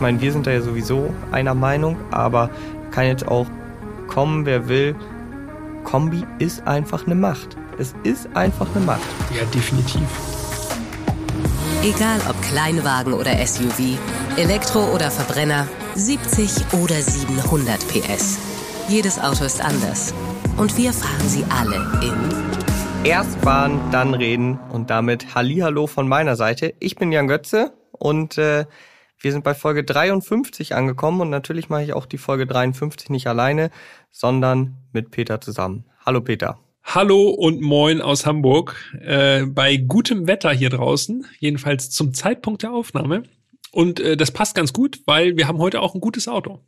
Ich meine, wir sind da ja sowieso einer Meinung, aber kann jetzt auch kommen, wer will. Kombi ist einfach eine Macht. Es ist einfach eine Macht. Ja, definitiv. Egal ob Kleinwagen oder SUV, Elektro oder Verbrenner, 70 oder 700 PS. Jedes Auto ist anders. Und wir fahren sie alle in. Erst fahren, dann reden und damit Hallihallo von meiner Seite. Ich bin Jan Götze und äh, wir sind bei Folge 53 angekommen und natürlich mache ich auch die Folge 53 nicht alleine, sondern mit Peter zusammen. Hallo Peter. Hallo und moin aus Hamburg. Äh, bei gutem Wetter hier draußen, jedenfalls zum Zeitpunkt der Aufnahme. Und äh, das passt ganz gut, weil wir haben heute auch ein gutes Auto.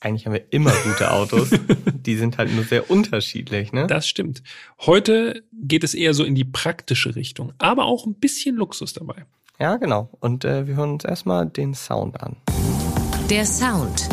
Eigentlich haben wir immer gute Autos. die sind halt nur sehr unterschiedlich, ne? Das stimmt. Heute geht es eher so in die praktische Richtung, aber auch ein bisschen Luxus dabei. Ja, genau. Und äh, wir hören uns erstmal den Sound an. Der Sound.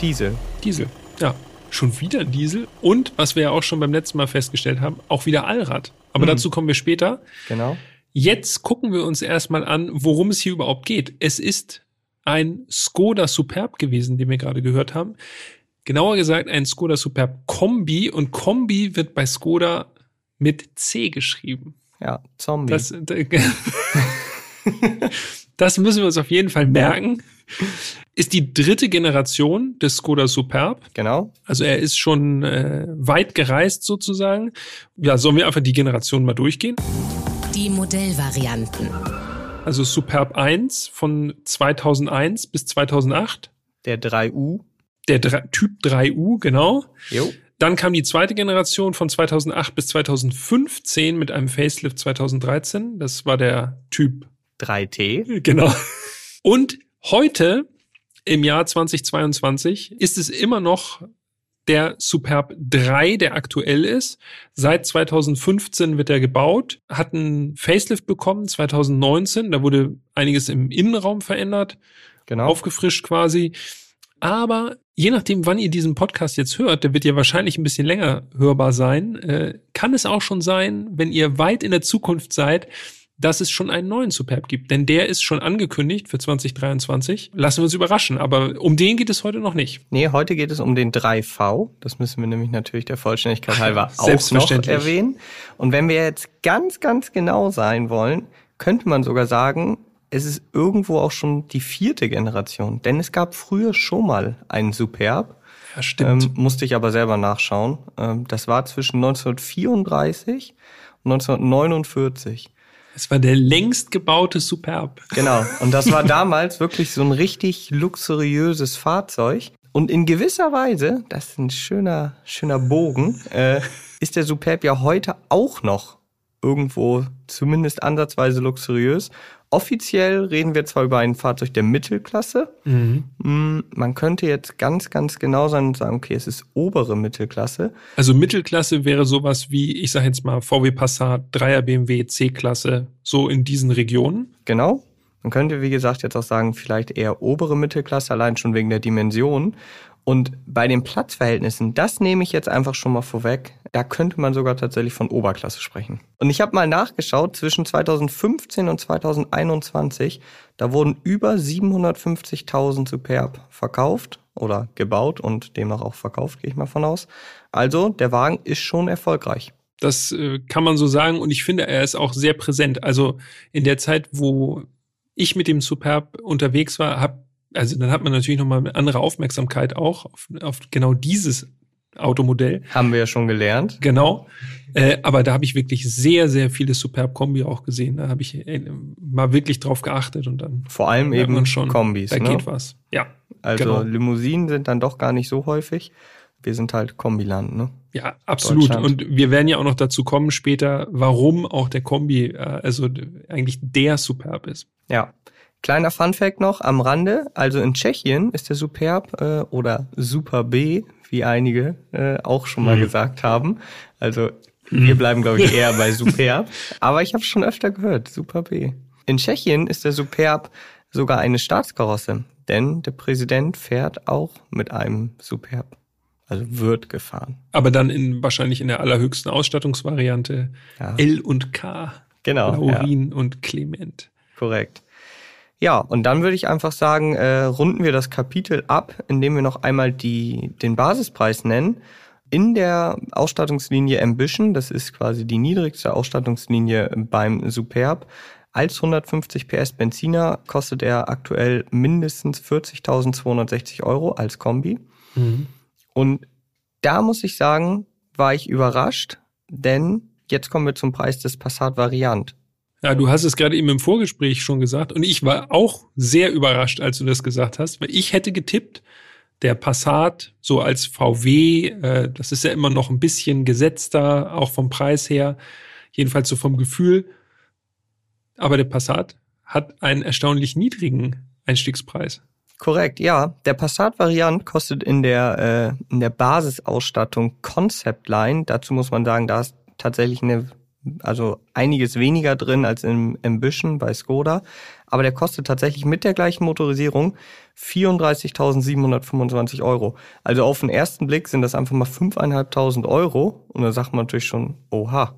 Diesel. Diesel, ja. Schon wieder Diesel und, was wir ja auch schon beim letzten Mal festgestellt haben, auch wieder Allrad. Aber Mhm. dazu kommen wir später. Genau. Jetzt gucken wir uns erstmal an, worum es hier überhaupt geht. Es ist ein Skoda Superb gewesen, den wir gerade gehört haben. Genauer gesagt ein Skoda Superb Kombi und Kombi wird bei Skoda mit C geschrieben. Ja, Zombie. Das, das müssen wir uns auf jeden Fall merken. Ist die dritte Generation des Skoda Superb. genau. Also er ist schon äh, weit gereist sozusagen. Ja, sollen wir einfach die Generation mal durchgehen? Die Modellvarianten. Also Superb 1 von 2001 bis 2008. Der 3U. Der Dre- Typ 3U, genau. Jo. Dann kam die zweite Generation von 2008 bis 2015 mit einem Facelift 2013. Das war der Typ 3T. Genau. Und heute, im Jahr 2022, ist es immer noch der Superb 3, der aktuell ist. Seit 2015 wird er gebaut, hat einen Facelift bekommen, 2019. Da wurde einiges im Innenraum verändert, Genau. aufgefrischt quasi. Aber je nachdem, wann ihr diesen Podcast jetzt hört, der wird ja wahrscheinlich ein bisschen länger hörbar sein, äh, kann es auch schon sein, wenn ihr weit in der Zukunft seid, dass es schon einen neuen Superb gibt. Denn der ist schon angekündigt für 2023. Lassen wir uns überraschen, aber um den geht es heute noch nicht. Nee, heute geht es um den 3V. Das müssen wir nämlich natürlich der Vollständigkeit halber auch noch Selbstverständlich. erwähnen. Und wenn wir jetzt ganz, ganz genau sein wollen, könnte man sogar sagen, es ist irgendwo auch schon die vierte Generation. Denn es gab früher schon mal einen Superb. Ja, stimmt. Ähm, musste ich aber selber nachschauen. Ähm, das war zwischen 1934 und 1949. es war der längst gebaute Superb. Genau. Und das war damals wirklich so ein richtig luxuriöses Fahrzeug. Und in gewisser Weise, das ist ein schöner, schöner Bogen, äh, ist der Superb ja heute auch noch irgendwo zumindest ansatzweise luxuriös. Offiziell reden wir zwar über ein Fahrzeug der Mittelklasse. Mm, Man könnte jetzt ganz, ganz genau sein und sagen, okay, es ist obere Mittelklasse. Also Mittelklasse wäre sowas wie, ich sage jetzt mal, VW Passat, 3er BMW, C-Klasse, so in diesen Regionen. Genau. Man könnte, wie gesagt, jetzt auch sagen, vielleicht eher obere Mittelklasse, allein schon wegen der Dimension. Und bei den Platzverhältnissen, das nehme ich jetzt einfach schon mal vorweg, da könnte man sogar tatsächlich von Oberklasse sprechen. Und ich habe mal nachgeschaut, zwischen 2015 und 2021, da wurden über 750.000 Superb verkauft oder gebaut und demnach auch verkauft, gehe ich mal von aus. Also der Wagen ist schon erfolgreich. Das äh, kann man so sagen und ich finde, er ist auch sehr präsent. Also in der Zeit, wo ich mit dem Superb unterwegs war, hab, also dann hat man natürlich nochmal eine andere Aufmerksamkeit auch auf, auf genau dieses Automodell. Haben wir ja schon gelernt. Genau. Äh, aber da habe ich wirklich sehr, sehr viele Superb Kombi auch gesehen. Da habe ich äh, mal wirklich drauf geachtet und dann Vor allem eben schon, Kombis. da ne? geht was. Ja. Also Genau. Limousinen sind dann doch gar nicht so häufig. Wir sind halt Kombiland, ne? Ja, absolut. Und wir werden ja auch noch dazu kommen später, warum auch der Kombi, äh, also eigentlich der Superb ist. Ja. Kleiner Funfact noch am Rande. Also in Tschechien ist der Superb äh, oder Super B, wie einige äh, auch schon mal Mhm. gesagt haben. Also Wir bleiben, glaube ich, eher bei Superb. Aber ich habe schon öfter gehört, Super B. In Tschechien ist der Superb sogar eine Staatskarosse, denn der Präsident fährt auch mit einem Superb. Also wird gefahren. Aber dann in, wahrscheinlich in der allerhöchsten Ausstattungsvariante Ja. L und K. Genau, Laurin und Clement. Korrekt. Ja, und dann würde ich einfach sagen, äh, runden wir das Kapitel ab, indem wir noch einmal die, den Basispreis nennen. In der Ausstattungslinie Ambition, das ist quasi die niedrigste Ausstattungslinie beim Superb, als 150 PS Benziner kostet er aktuell mindestens 40.260 Euro als Kombi. Und da muss ich sagen, war ich überrascht, denn jetzt kommen wir zum Preis des Passat Variant. Ja, du hast es gerade eben im Vorgespräch schon gesagt und ich war auch sehr überrascht, als du das gesagt hast, weil ich hätte getippt, der Passat so als VW, äh, das ist ja immer noch ein bisschen gesetzter, auch vom Preis her, jedenfalls so vom Gefühl. Aber der Passat hat einen erstaunlich niedrigen Einstiegspreis. Korrekt, ja. Der Passat Variant kostet in der, äh, in der Basisausstattung Concept Line. Dazu muss man sagen, da ist tatsächlich eine, also einiges weniger drin als im Ambition bei Skoda. Aber der kostet tatsächlich mit der gleichen Motorisierung 34.725 Euro. Also auf den ersten Blick sind das einfach mal 5.500 Euro. Und da sagt man natürlich schon, oha.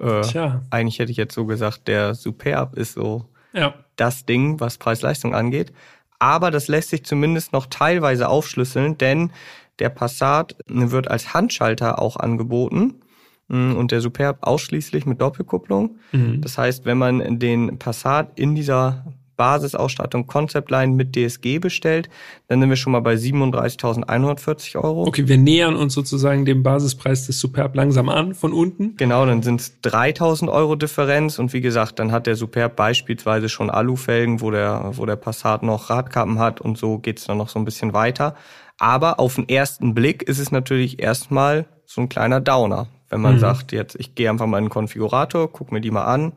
Äh, Tja. eigentlich hätte ich jetzt so gesagt, der Superb ist so Ja. das Ding, was Preis-Leistung angeht. Aber das lässt sich zumindest noch teilweise aufschlüsseln, denn der Passat wird als Handschalter auch angeboten und der Superb ausschließlich mit Doppelkupplung. Mhm. Das heißt, wenn man den Passat in dieser Basisausstattung Concept Line mit DSG bestellt, dann sind wir schon mal bei 37.140 Euro. Okay, wir nähern uns sozusagen dem Basispreis des Superb langsam an von unten. Genau, dann sind es 3000 Euro Differenz und wie gesagt, dann hat der Superb beispielsweise schon Alufelgen, wo der, wo der Passat noch Radkappen hat und so geht's dann noch so ein bisschen weiter. Aber auf den ersten Blick ist es natürlich erstmal so ein kleiner Downer, wenn man Mhm. sagt, jetzt ich gehe einfach mal in den Konfigurator, guck mir die mal an.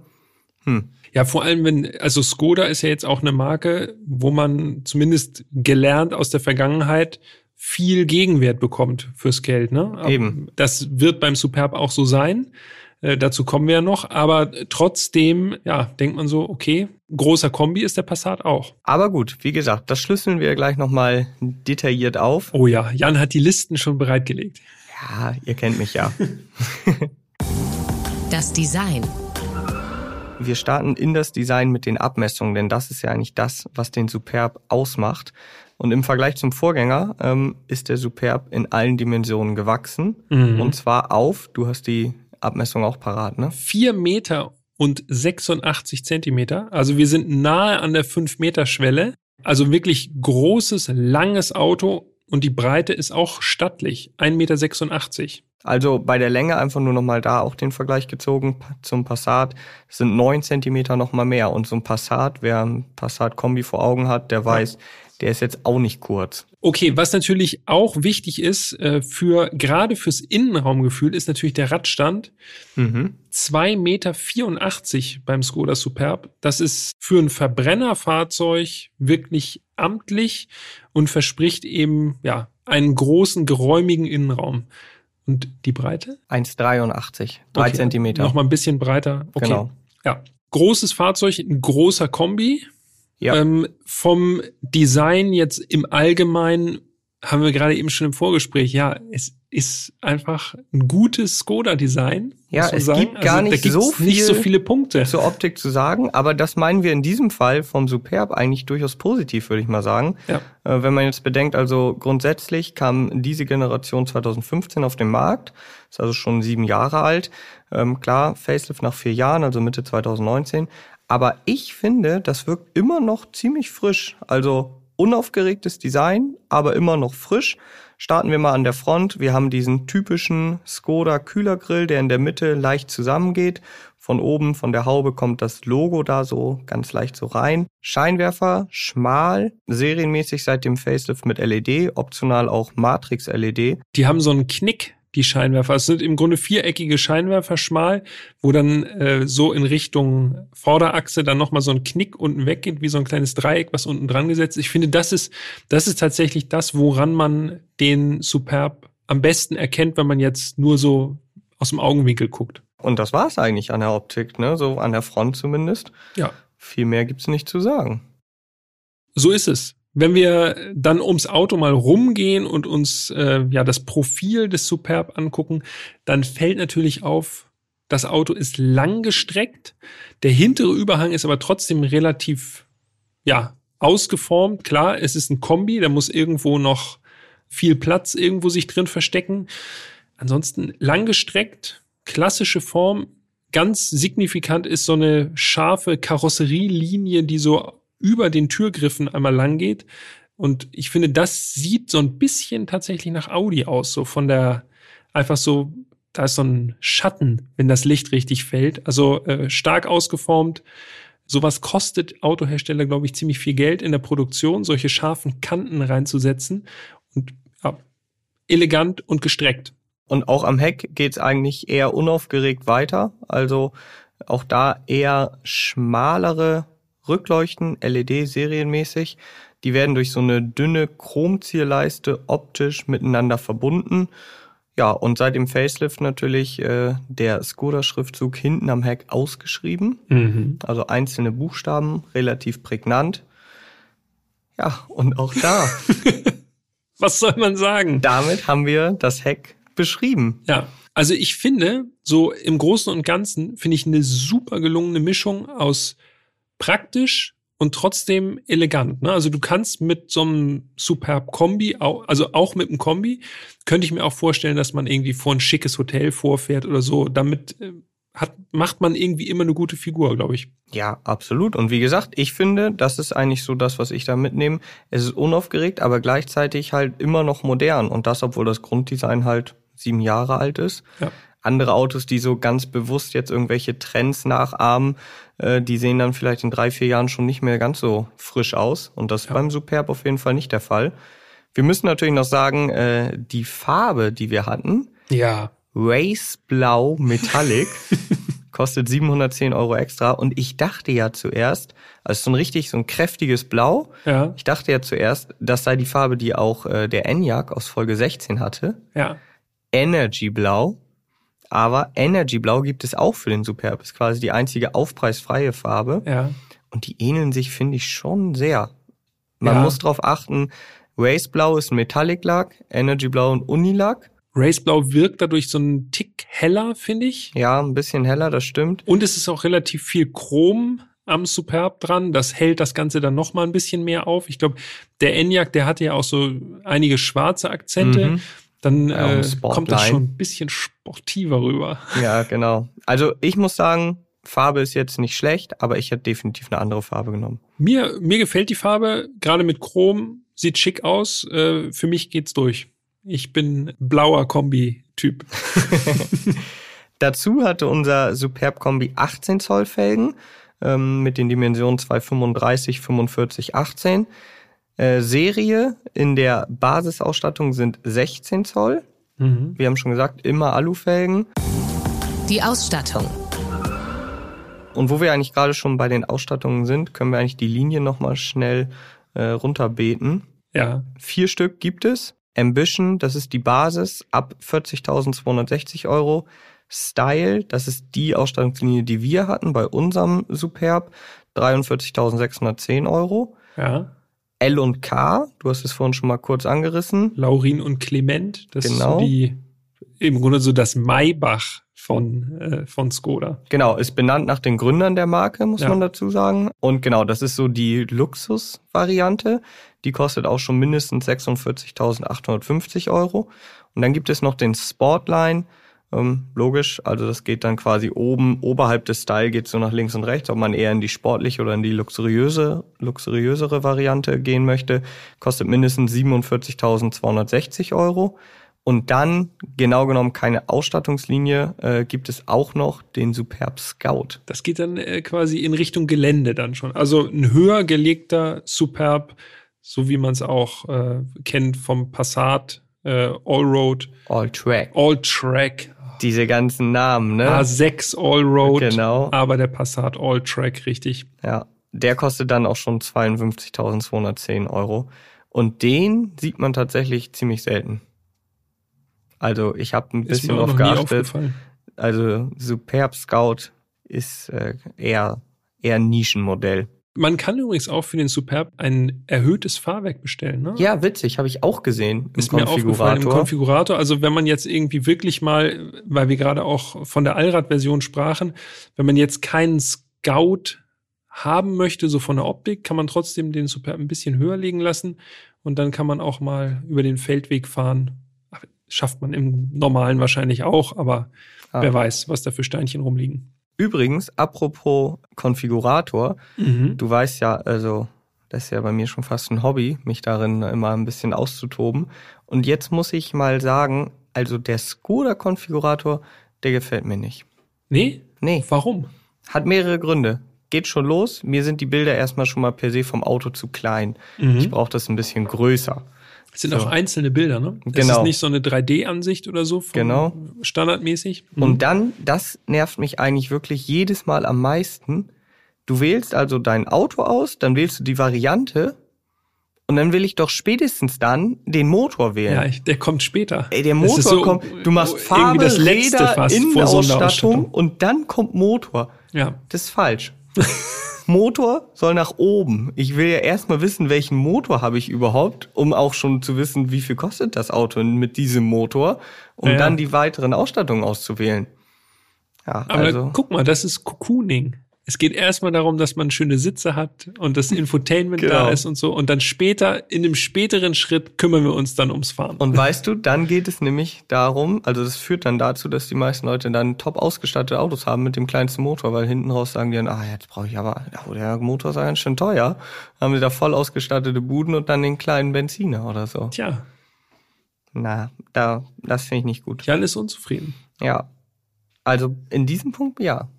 Hm, Ja, vor allem, wenn, also Skoda ist ja jetzt auch eine Marke, wo man zumindest gelernt aus der Vergangenheit viel Gegenwert bekommt fürs Geld. Ne? Eben. Das wird beim Superb auch so sein. Äh, dazu kommen wir ja noch. Aber trotzdem, ja, denkt man so, okay, großer Kombi ist der Passat auch. Aber gut, wie gesagt, das schlüsseln wir gleich nochmal detailliert auf. Oh ja, Jan hat die Listen schon bereitgelegt. Ja, ihr kennt mich ja. Das Design. Wir starten in das Design mit den Abmessungen, denn das ist ja eigentlich das, was den Superb ausmacht. Und im Vergleich zum Vorgänger ähm, ist der Superb in allen Dimensionen gewachsen. Mhm. Und zwar auf, du hast die Abmessung auch parat, ne? Vier Meter und 86 Zentimeter. Also wir sind nahe an der 5-Meter-Schwelle. Also wirklich großes, langes Auto und die Breite ist auch stattlich. 1,86 Meter. Also bei der Länge einfach nur nochmal da auch den Vergleich gezogen zum Passat. Sind neun Zentimeter nochmal mehr. Und so ein Passat, wer ein Passat-Kombi vor Augen hat, der weiß, der ist jetzt auch nicht kurz. Okay, was natürlich auch wichtig ist äh, für gerade fürs Innenraumgefühl ist natürlich der Radstand. Mhm. 2,84 Meter beim Skoda Superb. Das ist für ein Verbrennerfahrzeug wirklich amtlich und verspricht eben ja einen großen, geräumigen Innenraum. Und die Breite? 1,83. Drei Okay, Zentimeter. Noch mal ein bisschen breiter. Okay. Genau. Ja. Großes Fahrzeug, ein großer Kombi. Ja. Ähm, vom Design jetzt im Allgemeinen haben wir gerade eben schon im Vorgespräch. Ja, es ist einfach ein gutes Skoda-Design. Ja, es sagen. gibt gar da nicht so nicht so viel viele Punkte. zur Optik zu sagen, aber das meinen wir in diesem Fall vom Superb eigentlich durchaus positiv, würde ich mal sagen. Ja. Äh, wenn man jetzt bedenkt, also grundsätzlich kam diese Generation 2015 auf den Markt, ist also schon sieben Jahre alt. Ähm, klar, Facelift nach vier Jahren, also Mitte 2019. Aber ich finde, das wirkt immer noch ziemlich frisch. Also unaufgeregtes Design, aber immer noch frisch. Starten wir mal an der Front. Wir haben diesen typischen Skoda Kühlergrill, der in der Mitte leicht zusammengeht. Von oben, von der Haube kommt das Logo da so ganz leicht so rein. Scheinwerfer, schmal, serienmäßig seit dem Facelift mit LED, optional auch Matrix LED. Die haben so einen Knick, die Scheinwerfer. Es sind im Grunde viereckige Scheinwerfer schmal, wo dann äh, so in Richtung Vorderachse dann nochmal so ein Knick unten weggeht, wie so ein kleines Dreieck, was unten dran gesetzt ist. Ich finde, das ist, das ist tatsächlich das, woran man den Superb am besten erkennt, wenn man jetzt nur so aus dem Augenwinkel guckt. Und das war's eigentlich an der Optik, ne? So an der Front zumindest. Ja. Viel mehr gibt's nicht zu sagen. So ist es. Wenn wir dann ums Auto mal rumgehen und uns äh, ja das Profil des Superb angucken, dann fällt natürlich auf, das Auto ist lang gestreckt. Der hintere Überhang ist aber trotzdem relativ ja ausgeformt. Klar, es ist ein Kombi, da muss irgendwo noch viel Platz irgendwo sich drin verstecken. Ansonsten lang gestreckt, klassische Form. Ganz signifikant ist so eine scharfe Karosserielinie, die so über den Türgriffen einmal lang geht. Und ich finde, das sieht so ein bisschen tatsächlich nach Audi aus, so von der, einfach so, da ist so ein Schatten, wenn das Licht richtig fällt. Also äh, stark ausgeformt. Sowas kostet Autohersteller, glaube ich, ziemlich viel Geld in der Produktion, solche scharfen Kanten reinzusetzen. Und ja, elegant und gestreckt. Und auch am Heck geht's eigentlich eher unaufgeregt weiter. Also auch da eher schmalere Rückleuchten, LED serienmäßig. Die werden durch so eine dünne Chromzierleiste optisch miteinander verbunden. Ja, und seit dem Facelift natürlich äh, der Skoda-Schriftzug hinten am Heck ausgeschrieben. Mhm. Also einzelne Buchstaben, relativ prägnant. Ja, und auch da. Was soll man sagen? Damit haben wir das Heck beschrieben. Ja, also ich finde, so im Großen und Ganzen finde ich eine super gelungene Mischung aus praktisch und trotzdem elegant. Ne? Also du kannst mit so einem Superb Kombi, also auch mit einem Kombi, könnte ich mir auch vorstellen, dass man irgendwie vor ein schickes Hotel vorfährt oder so. Damit äh, hat, macht man irgendwie immer eine gute Figur, glaube ich. Ja, absolut. Und wie gesagt, ich finde, das ist eigentlich so das, was ich da mitnehme. Es ist unaufgeregt, aber gleichzeitig halt immer noch modern. Und das, obwohl das Grunddesign halt sieben Jahre alt ist. Ja. Andere Autos, die so ganz bewusst jetzt irgendwelche Trends nachahmen, äh, die sehen dann vielleicht in drei, vier Jahren schon nicht mehr ganz so frisch aus. Und das ist Ja. beim Superb auf jeden Fall nicht der Fall. Wir müssen natürlich noch sagen, äh, die Farbe, die wir hatten, Ja. Race Blau Metallic, kostet 710 Euro extra. Und ich dachte ja zuerst, also so ein richtig, so ein kräftiges Blau. Ja. Ich dachte ja zuerst, das sei die Farbe, die auch äh, der Enyaq aus Folge 16 hatte. Ja. Energy Blau. Aber Energy Blau gibt es auch für den Superb. Ist quasi die einzige aufpreisfreie Farbe. Ja. Und die ähneln sich, finde ich, schon sehr. Man Ja. muss drauf achten, Race Blau ist ein Metallic Lack, Energy Blau ein Unilack. Race Blau wirkt dadurch so einen Tick heller, finde ich. Ja, ein bisschen heller, das stimmt. Und es ist auch relativ viel Chrom am Superb dran. Das hält das Ganze dann noch mal ein bisschen mehr auf. Ich glaube, der Enyaq, der hatte ja auch so einige schwarze Akzente. Mhm. Dann Ja, äh, kommt das schon ein bisschen sportiver rüber. Ja, genau. Also ich muss sagen, Farbe ist jetzt nicht schlecht, aber ich hätte definitiv eine andere Farbe genommen. Mir, mir gefällt die Farbe, gerade mit Chrom, sieht schick aus. Äh, für mich geht's durch. Ich bin blauer Kombi-Typ. Dazu hatte unser Superb Kombi 18 Zoll Felgen ähm, mit den Dimensionen 235, 45, 18. Äh, Serie in der Basisausstattung sind 16 Zoll. Mhm. Wir haben schon gesagt, immer Alufelgen. Die Ausstattung. Und wo wir eigentlich gerade schon bei den Ausstattungen sind, können wir eigentlich die Linie nochmal schnell äh, runterbeten. Ja, Vier Stück gibt es. Ambition, das ist die Basis, ab 40.260 Euro. Style, das ist die Ausstattungslinie, die wir hatten bei unserem Superb, 43.610 Euro. ja. L und K, du hast es vorhin schon mal kurz angerissen. Laurin und Clement, das Genau. ist so die, im Grunde so das Maybach von, äh, von Skoda. Genau, ist benannt nach den Gründern der Marke, muss Ja. man dazu sagen. Und genau, das ist so die Luxus-Variante. Die kostet auch schon mindestens 46.850 Euro. Und dann gibt es noch den Sportline. Ähm, logisch, also das geht dann quasi oben, oberhalb des Style geht so nach links und rechts, ob man eher in die sportliche oder in die luxuriöse, luxuriösere Variante gehen möchte, kostet mindestens 47.260 Euro. Und dann, genau genommen keine Ausstattungslinie, äh, gibt es auch noch den Superb Scout. Das geht dann äh, quasi in Richtung Gelände dann schon. Also ein höher gelegter Superb, so wie man es auch äh, kennt vom Passat, äh, Allroad, All Track. All-Track, Diese ganzen Namen, ne? A6 Allroad, Genau. aber der Passat All-Track, richtig. Ja. Der kostet dann auch schon 52.210 Euro. Und den sieht man tatsächlich ziemlich selten. Also ich habe ein bisschen drauf geachtet. Also Superb Scout ist äh, eher, eher ein Nischenmodell. Man kann übrigens auch für den Superb ein erhöhtes Fahrwerk bestellen. Ne? Ja, witzig, habe ich auch gesehen im Ist mir aufgefallen im Konfigurator. Also wenn man jetzt irgendwie wirklich mal, weil wir gerade auch von der Allrad-Version sprachen, wenn man jetzt keinen Scout haben möchte, so von der Optik, kann man trotzdem den Superb ein bisschen höher legen lassen und dann kann man auch mal über den Feldweg fahren. Schafft man im Normalen wahrscheinlich auch, aber ah. wer weiß, was da für Steinchen rumliegen. Übrigens, apropos Konfigurator, mhm. du weißt ja, also das ist ja bei mir schon fast ein Hobby, mich darin immer ein bisschen auszutoben. Und jetzt muss ich mal sagen, also der Skoda-Konfigurator, der gefällt mir nicht. Nee? Nee. Warum? Hat mehrere Gründe. Geht schon los. Mir sind die Bilder erstmal schon mal per se vom Auto zu klein. Mhm. Ich brauche das ein bisschen größer. Es sind so. auch einzelne Bilder, ne? Das genau. ist nicht so eine 3D-Ansicht oder so, genau. standardmäßig. Mhm. Und dann, das nervt mich eigentlich wirklich jedes Mal am meisten. Du wählst also dein Auto aus, dann wählst du die Variante und dann will ich doch spätestens dann den Motor wählen. Ja, der kommt später. Ey, der Motor so, kommt, du machst Farbe, das Räder, Innenausstattung und dann kommt Motor. Ja. Das ist falsch. Motor soll nach oben. Ich will ja erstmal wissen, welchen Motor habe ich überhaupt, um auch schon zu wissen, wie viel kostet das Auto mit diesem Motor, um ja, dann die weiteren Ausstattungen auszuwählen. Ja, Aber also. guck mal, das ist Cocooning. Es geht erstmal darum, dass man schöne Sitze hat und das Infotainment genau. da ist und so. Und dann später, in dem späteren Schritt, kümmern wir uns dann ums Fahren. Und weißt du, dann geht es nämlich darum, also das führt dann dazu, dass die meisten Leute dann top ausgestattete Autos haben mit dem kleinsten Motor, weil hinten raus sagen die dann, ah, jetzt brauche ich aber, oh, der Motor ist ja ganz schön teuer. Dann haben sie da voll ausgestattete Buden und dann den kleinen Benziner oder so. Tja. Na, da, das finde ich nicht gut. Jan ist unzufrieden. Ja. Also in diesem Punkt ja.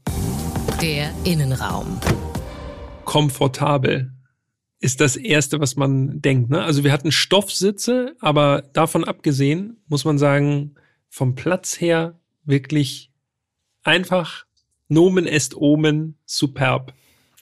Der Innenraum. Komfortabel ist das erste, was man denkt. Ne? Also wir hatten Stoffsitze, aber davon abgesehen muss man sagen, vom Platz her wirklich einfach Nomen est Omen superb.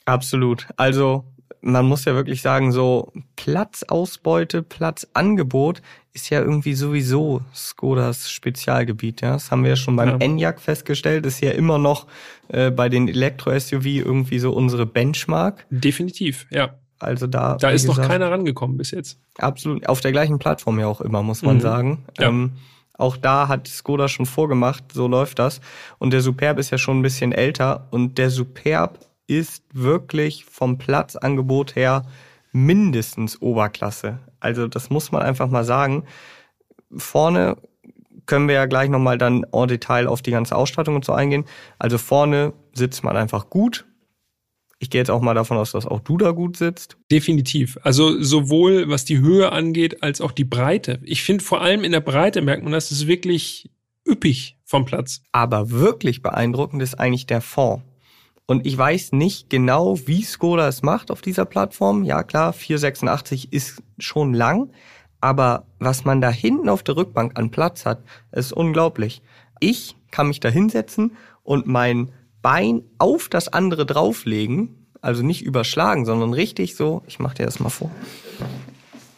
Absolut. Also man muss ja wirklich sagen, so Platzausbeute, Platzangebot ist ja irgendwie sowieso Skodas Spezialgebiet. Ja, das haben wir ja schon beim ja. Enyaq festgestellt. Ist ja immer noch äh, bei den Elektro-SUV irgendwie so unsere Benchmark. Definitiv, ja. Also da. Da ist gesagt, noch keiner rangekommen bis jetzt. Absolut. Auf der gleichen Plattform ja auch immer, muss man mhm. sagen. Ja. Ähm, auch da hat Skoda schon vorgemacht, so läuft das. Und der Superb ist ja schon ein bisschen älter und der Superb ist wirklich vom Platzangebot her mindestens Oberklasse. Also das muss man einfach mal sagen. Vorne können wir ja gleich nochmal dann en Detail auf die ganze Ausstattung und so eingehen. Also vorne sitzt man einfach gut. Ich gehe jetzt auch mal davon aus, dass auch du da gut sitzt. Definitiv. Also sowohl was die Höhe angeht, als auch die Breite. Ich finde vor allem in der Breite merkt man, das ist wirklich üppig vom Platz. Aber wirklich beeindruckend ist eigentlich der Fond. Und ich weiß nicht genau, wie Skoda es macht auf dieser Plattform. Ja klar, 486 ist schon lang, aber was man da hinten auf der Rückbank an Platz hat, ist unglaublich. Ich kann mich da hinsetzen und mein Bein auf das andere drauflegen, also nicht überschlagen, sondern richtig so, ich mach dir das mal vor.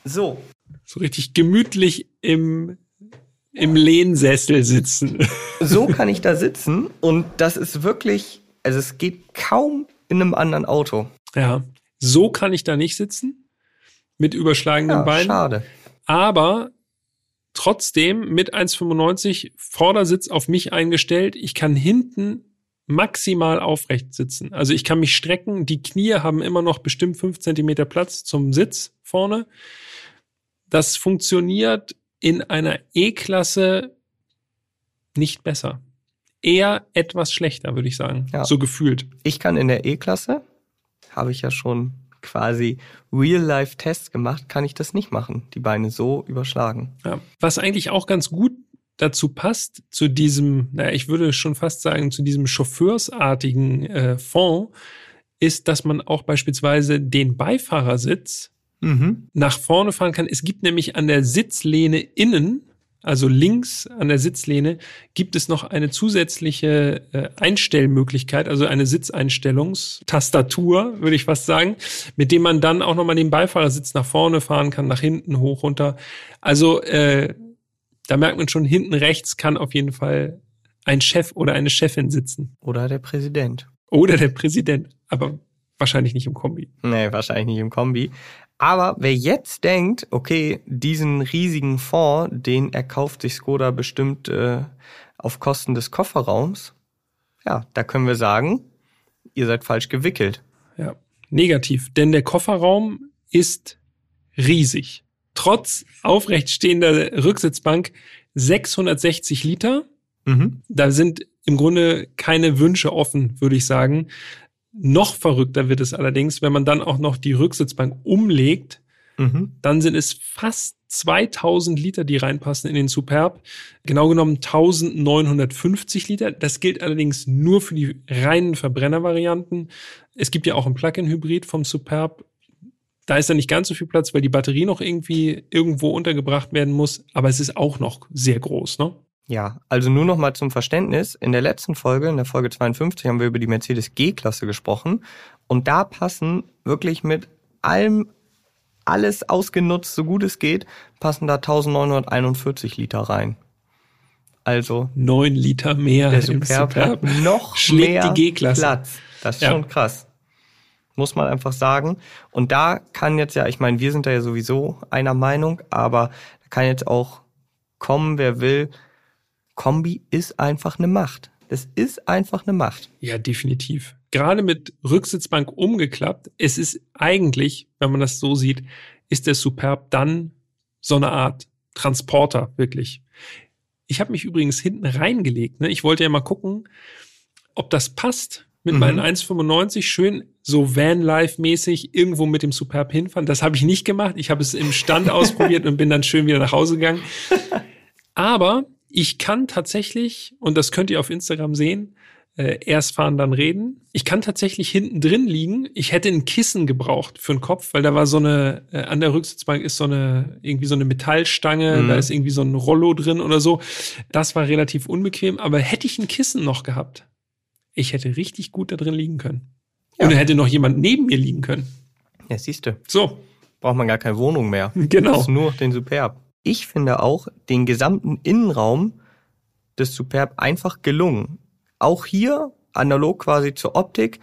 So. So richtig gemütlich im im Lehnsessel sitzen. So kann ich da sitzen und das ist wirklich also es geht kaum in einem anderen Auto. Ja, so kann ich da nicht sitzen mit überschlagenen ja, Beinen. Schade. Aber trotzdem mit 1,95 Vordersitz auf mich eingestellt. Ich kann hinten maximal aufrecht sitzen. Also ich kann mich strecken. Die Knie haben immer noch bestimmt fünf Zentimeter Platz zum Sitz vorne. Das funktioniert in einer E-Klasse nicht besser eher etwas schlechter, würde ich sagen. Ja. So gefühlt. Ich kann in der E-Klasse, habe ich ja schon quasi Real-Life-Tests gemacht, kann ich das nicht machen, die Beine so überschlagen. Ja. Was eigentlich auch ganz gut dazu passt, zu diesem, naja, ich würde schon fast sagen, zu diesem chauffeursartigen äh, Fond, ist, dass man auch beispielsweise den Beifahrersitz mhm. nach vorne fahren kann. Es gibt nämlich an der Sitzlehne innen also links an der Sitzlehne, gibt es noch eine zusätzliche äh, Einstellmöglichkeit, also eine Sitzeinstellungstastatur, würde ich fast sagen, mit dem man dann auch nochmal den Beifahrersitz nach vorne fahren kann, nach hinten, hoch, runter. Also äh, da merkt man schon, hinten rechts kann auf jeden Fall ein Chef oder eine Chefin sitzen. Oder der Präsident. Oder der Präsident. Aber wahrscheinlich nicht im Kombi. Nee, wahrscheinlich nicht im Kombi. Aber wer jetzt denkt, okay, diesen riesigen Fonds, den erkauft sich Skoda bestimmt äh, auf Kosten des Kofferraums, ja, da können wir sagen, ihr seid falsch gewickelt. Ja, negativ. Denn der Kofferraum ist riesig. Trotz aufrecht stehender Rücksitzbank 660 Liter. Mhm. Da sind im Grunde keine Wünsche offen, würde ich sagen. Noch verrückter wird es allerdings, wenn man dann auch noch die Rücksitzbank umlegt. Mhm. Dann sind es fast 2000 Liter, die reinpassen in den Superb. Genau genommen 1950 Liter. Das gilt allerdings nur für die reinen Verbrennervarianten. Es gibt ja auch ein Plug-in-Hybrid vom Superb. Da ist dann nicht ganz so viel Platz, weil die Batterie noch irgendwie irgendwo untergebracht werden muss. Aber es ist auch noch sehr groß, ne? Ja, also nur noch mal zum Verständnis. In der letzten Folge, in der Folge 52, haben wir über die Mercedes G-Klasse gesprochen. Und da passen wirklich mit allem, alles ausgenutzt, so gut es geht, passen da 1941 Liter rein. Also Neun Liter mehr der im Superb, Superb. hat noch mehr. Platz. Das ist Ja. schon krass. Muss man einfach sagen. Und da kann jetzt ja, ich meine, wir sind da ja sowieso einer Meinung, aber da kann jetzt auch kommen, wer will. Kombi ist einfach eine Macht. Das ist einfach eine Macht. Ja, definitiv. Gerade mit Rücksitzbank umgeklappt, es ist eigentlich, wenn man das so sieht, ist der Superb dann so eine Art Transporter, wirklich. Ich habe mich übrigens hinten reingelegt. Ne? Ich wollte ja mal gucken, ob das passt mit Mhm. meinen 1,95 schön so Van-Life-mäßig irgendwo mit dem Superb hinfahren. Das habe ich nicht gemacht. Ich habe es im Stand ausprobiert und bin dann schön wieder nach Hause gegangen. Aber ich kann tatsächlich, und das könnt ihr auf Instagram sehen, äh, erst fahren, dann reden. Ich kann tatsächlich hinten drin liegen. Ich hätte ein Kissen gebraucht für den Kopf, weil da war so eine, äh, an der Rücksitzbank ist so eine, irgendwie so eine Metallstange, Mhm. da ist irgendwie so ein Rollo drin oder so. Das war relativ unbequem, aber hätte ich ein Kissen noch gehabt, ich hätte richtig gut da drin liegen können. Ja. Und hätte noch jemand neben mir liegen können. Ja, siehst du, So, braucht man gar keine Wohnung mehr. Genau. Das ist nur den Superb. Ich finde auch den gesamten Innenraum des Superb einfach gelungen. Auch hier, analog quasi zur Optik,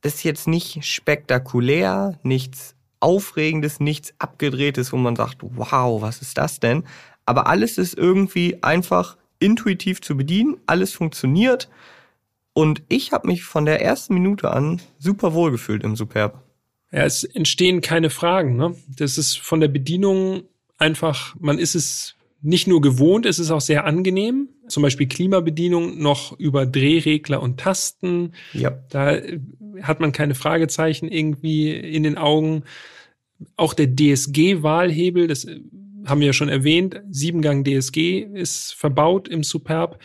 das ist jetzt nicht spektakulär, nichts Aufregendes, nichts Abgedrehtes, wo man sagt, wow, was ist das denn? Aber alles ist irgendwie einfach intuitiv zu bedienen, alles funktioniert. Und ich habe mich von der ersten Minute an super wohl gefühlt im Superb. Ja, es entstehen keine Fragen. Ne? Das ist von der Bedienung einfach, man ist es nicht nur gewohnt, es ist auch sehr angenehm. Zum Beispiel Klimabedienung noch über Drehregler und Tasten. Ja. Da äh, hat man keine Fragezeichen irgendwie in den Augen. Auch der DSG-Wahlhebel, das äh, haben wir ja schon erwähnt, Siebengang DSG ist verbaut im Superb.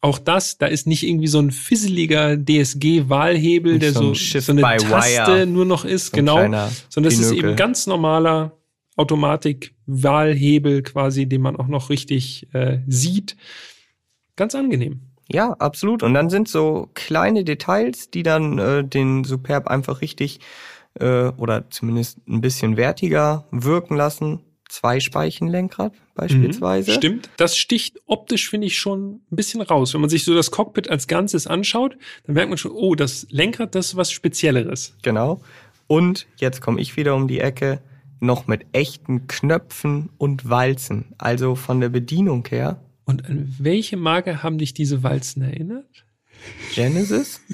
Auch das, da ist nicht irgendwie so ein fisseliger DSG-Wahlhebel, der so so, so eine Taste Wire. nur noch ist, So genau. Sondern es ist eben ganz normaler Automatik-Wahlhebel quasi, den man auch noch richtig äh, sieht. Ganz angenehm. Ja, absolut. Und dann sind so kleine Details, die dann äh, den Superb einfach richtig äh, oder zumindest ein bisschen wertiger wirken lassen. Zwei Speichenlenkrad beispielsweise. Mhm, Stimmt. Das sticht optisch, finde ich, schon ein bisschen raus. Wenn man sich so das Cockpit als Ganzes anschaut, dann merkt man schon, oh, das Lenkrad, das ist was Spezielleres. Genau. Und jetzt komme ich wieder um die Ecke, noch mit echten Knöpfen und Walzen. Also von der Bedienung her. Und an welche Marke haben dich diese Walzen erinnert? Genesis?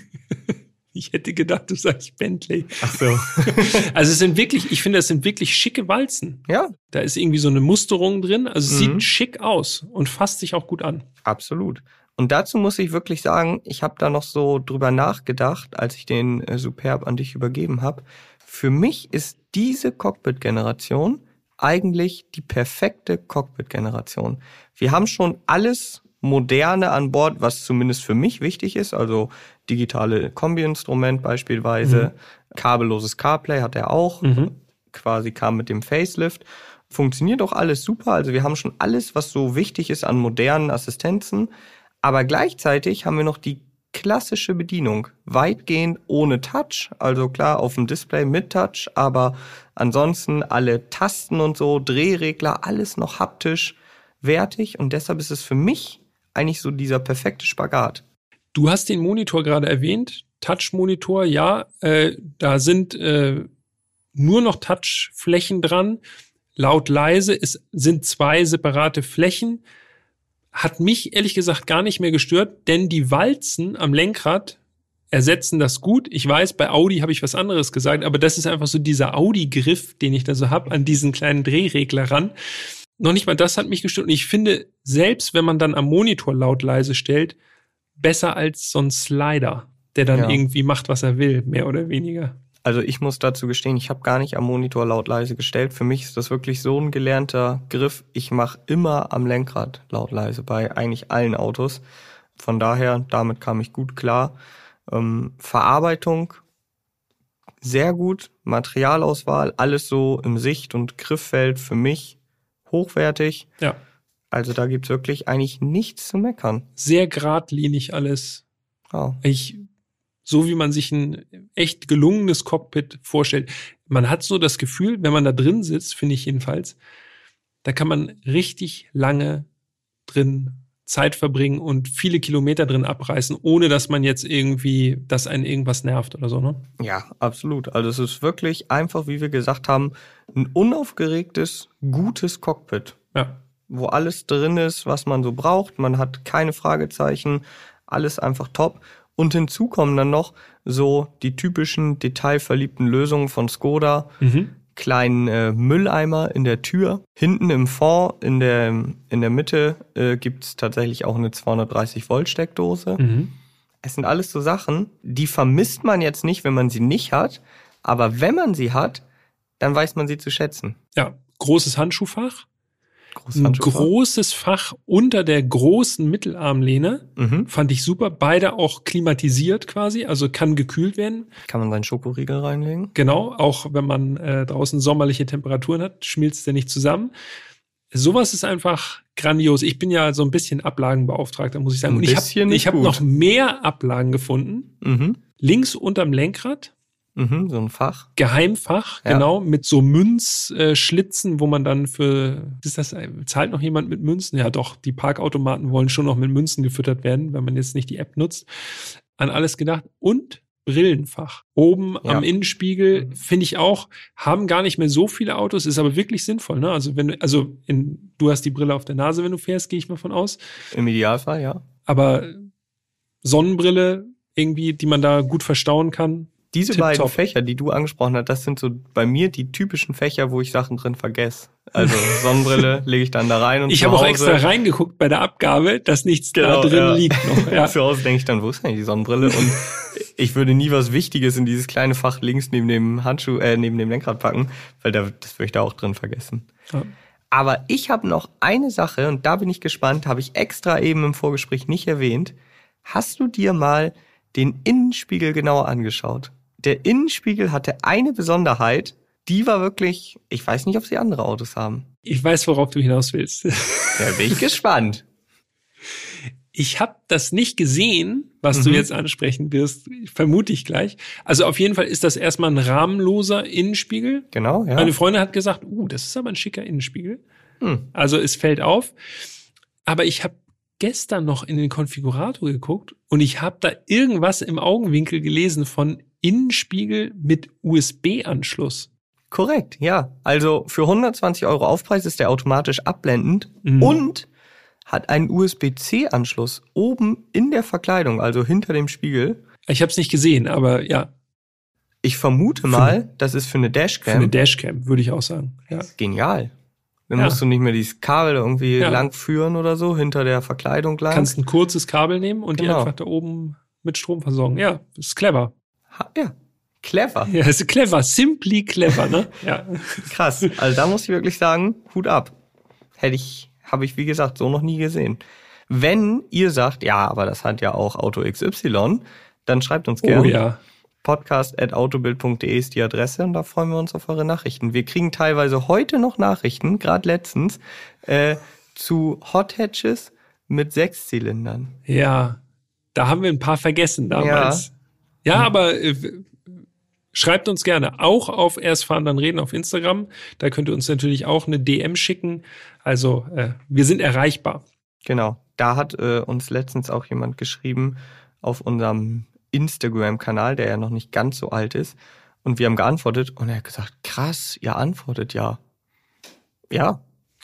Ich hätte gedacht, du sagst Bentley. Ach so. Also es sind wirklich, ich finde, das sind wirklich schicke Walzen. ja, Da ist irgendwie so eine Musterung drin. Also es Mhm. sieht schick aus und fasst sich auch gut an. Absolut. Und dazu muss ich wirklich sagen, ich habe da noch so drüber nachgedacht, als ich den äh, Superb an dich übergeben habe. Für mich ist diese Cockpit-Generation eigentlich die perfekte Cockpit-Generation. Wir haben schon alles Moderne an Bord, was zumindest für mich wichtig ist, also digitale Kombi-Instrument beispielsweise, kabelloses CarPlay hat er auch, Mhm. quasi kam mit dem Facelift. Funktioniert auch alles super. Also wir haben schon alles, was so wichtig ist an modernen Assistenzen. Aber gleichzeitig haben wir noch die klassische Bedienung. Weitgehend ohne Touch. Also klar auf dem Display mit Touch, aber ansonsten alle Tasten und so, Drehregler, alles noch haptisch wertig. Und deshalb ist es für mich eigentlich so dieser perfekte Spagat. Du hast den Monitor gerade erwähnt, Touch-Monitor, ja, äh, da sind äh, nur noch Touchflächen dran. Laut leise, es sind zwei separate Flächen. Hat mich ehrlich gesagt gar nicht mehr gestört, denn die Walzen am Lenkrad ersetzen das gut. Ich weiß, bei Audi habe ich was anderes gesagt, aber das ist einfach so dieser Audi-Griff, den ich da so hab an diesen kleinen Drehregler ran. Noch nicht mal das hat mich gestört. Und ich finde, selbst wenn man dann am Monitor laut leise stellt, besser als so ein Slider, der dann Ja. irgendwie macht, was er will, mehr oder weniger. Also ich muss dazu gestehen, ich habe gar nicht am Monitor laut leise gestellt. Für mich ist das wirklich so ein gelernter Griff. Ich mache immer am Lenkrad laut leise bei eigentlich allen Autos. Von daher, damit kam ich gut klar. Ähm, Verarbeitung sehr gut, Materialauswahl, alles so im Sicht- und Grifffeld für mich hochwertig. Ja. Also da gibt's wirklich eigentlich nichts zu meckern. Sehr geradlinig alles. Ja. Ich, so wie man sich ein echt gelungenes Cockpit vorstellt. Man hat so das Gefühl, wenn man da drin sitzt, finde ich jedenfalls, da kann man richtig lange drin Zeit verbringen und viele Kilometer drin abreißen, ohne dass man jetzt irgendwie, dass einen irgendwas nervt oder so, ne? Ja, absolut. Also es ist wirklich einfach, wie wir gesagt haben, ein unaufgeregtes, gutes Cockpit, Ja. wo alles drin ist, was man so braucht. Man hat keine Fragezeichen, alles einfach top. Und hinzu kommen dann noch so die typischen detailverliebten Lösungen von Skoda. Mhm. Kleinen äh, Mülleimer in der Tür. Hinten im Fond, in der, in der Mitte, äh, gibt's tatsächlich auch eine 230 Volt Steckdose. Mhm. Es sind alles so Sachen, die vermisst man jetzt nicht, wenn man sie nicht hat. Aber wenn man sie hat, dann weiß man sie zu schätzen. Ja. Großes Handschuhfach. Ein großes Fach unter der großen Mittelarmlehne. Mhm. Fand ich super. Beide auch klimatisiert quasi, also kann gekühlt werden. Kann man seinen Schokoriegel reinlegen? Genau, auch wenn man äh, draußen sommerliche Temperaturen hat, schmilzt der nicht zusammen. Sowas ist einfach grandios. Ich bin ja so ein bisschen Ablagenbeauftragter, muss ich sagen. Ein Und ich habe hab noch mehr Ablagen gefunden. Mhm. Links unterm Lenkrad, Mhm. So ein Fach. Geheimfach, Ja. genau, mit so Münzschlitzen, äh, Schlitzen, wo man dann für, ist das, zahlt noch jemand mit Münzen? Ja, doch, die Parkautomaten wollen schon noch mit Münzen gefüttert werden, wenn man jetzt nicht die App nutzt. An alles gedacht. Und Brillenfach. Oben Ja. am Innenspiegel, finde ich auch, haben gar nicht mehr so viele Autos, ist aber wirklich sinnvoll, ne? Also wenn du, also in, du hast die Brille auf der Nase, wenn du fährst, gehe ich mal von aus. Im Idealfall, ja. Aber Sonnenbrille, irgendwie, die man da gut verstauen kann. Diese Tipptopp. beiden Fächer, die du angesprochen hast, das sind so bei mir die typischen Fächer, wo ich Sachen drin vergesse. Also Sonnenbrille lege ich dann da rein und Ich habe auch extra reingeguckt bei der Abgabe, dass nichts Genau, da drin ja. liegt noch. Ja. Zu Hause denke ich dann, wo ist denn die Sonnenbrille? Und ich würde nie was Wichtiges in dieses kleine Fach links neben dem Handschuh, äh, neben dem Lenkrad packen, weil da, das würde ich da auch drin vergessen. Ja. Aber ich habe noch eine Sache und da bin ich gespannt, habe ich extra eben im Vorgespräch nicht erwähnt. Hast du dir mal den Innenspiegel genauer angeschaut? Der Innenspiegel hatte eine Besonderheit, die war wirklich, ich weiß nicht, ob sie andere Autos haben. Ich weiß, worauf du hinaus willst. Da bin ich gespannt. Ich habe das nicht gesehen, was du Mhm. jetzt ansprechen wirst, vermute ich gleich. Also auf jeden Fall ist das erstmal ein rahmenloser Innenspiegel. Genau, ja. Meine Freundin hat gesagt, uh, das ist aber ein schicker Innenspiegel. Hm. Also es fällt auf. Aber ich habe gestern noch in den Konfigurator geguckt und ich habe da irgendwas im Augenwinkel gelesen von Innenspiegel mit USB-Anschluss. Korrekt, ja. Also für 120 Euro Aufpreis ist der automatisch abblendend Mhm. und hat einen USB-C-Anschluss oben in der Verkleidung, also hinter dem Spiegel. Ich habe es nicht gesehen, aber ja, Ich vermute mal, das ist für eine für eine Dashcam Dashcam würde ich auch sagen. Ja. genial. Dann Ja. musst du nicht mehr dieses Kabel irgendwie Ja. lang führen oder so, hinter der Verkleidung lang. Kannst ein kurzes Kabel nehmen und die Genau. einfach da oben mit Strom versorgen. Ja, ist clever. Ja, clever. Ja, ist clever, simply clever, ne? Ja. Krass. Also da muss ich wirklich sagen, Hut ab. Hätte ich, habe ich wie gesagt so noch nie gesehen. Wenn ihr sagt, ja, aber das hat ja auch Auto XY, dann schreibt uns Oh gerne. ja. podcast.autobild.de ist die Adresse und da freuen wir uns auf eure Nachrichten. Wir kriegen teilweise heute noch Nachrichten, gerade letztens, äh, zu Hot Hatches mit Sechszylindern. Ja, da haben wir ein paar vergessen damals. Ja, aber äh, schreibt uns gerne auch auf Erst fahren, dann reden auf Instagram. Da könnt ihr uns natürlich auch eine DM schicken. Also äh, wir sind erreichbar. Genau. Da hat äh, uns letztens auch jemand geschrieben auf unserem Instagram-Kanal, der ja noch nicht ganz so alt ist. Und wir haben geantwortet und er hat gesagt, krass, ihr antwortet ja. Ja,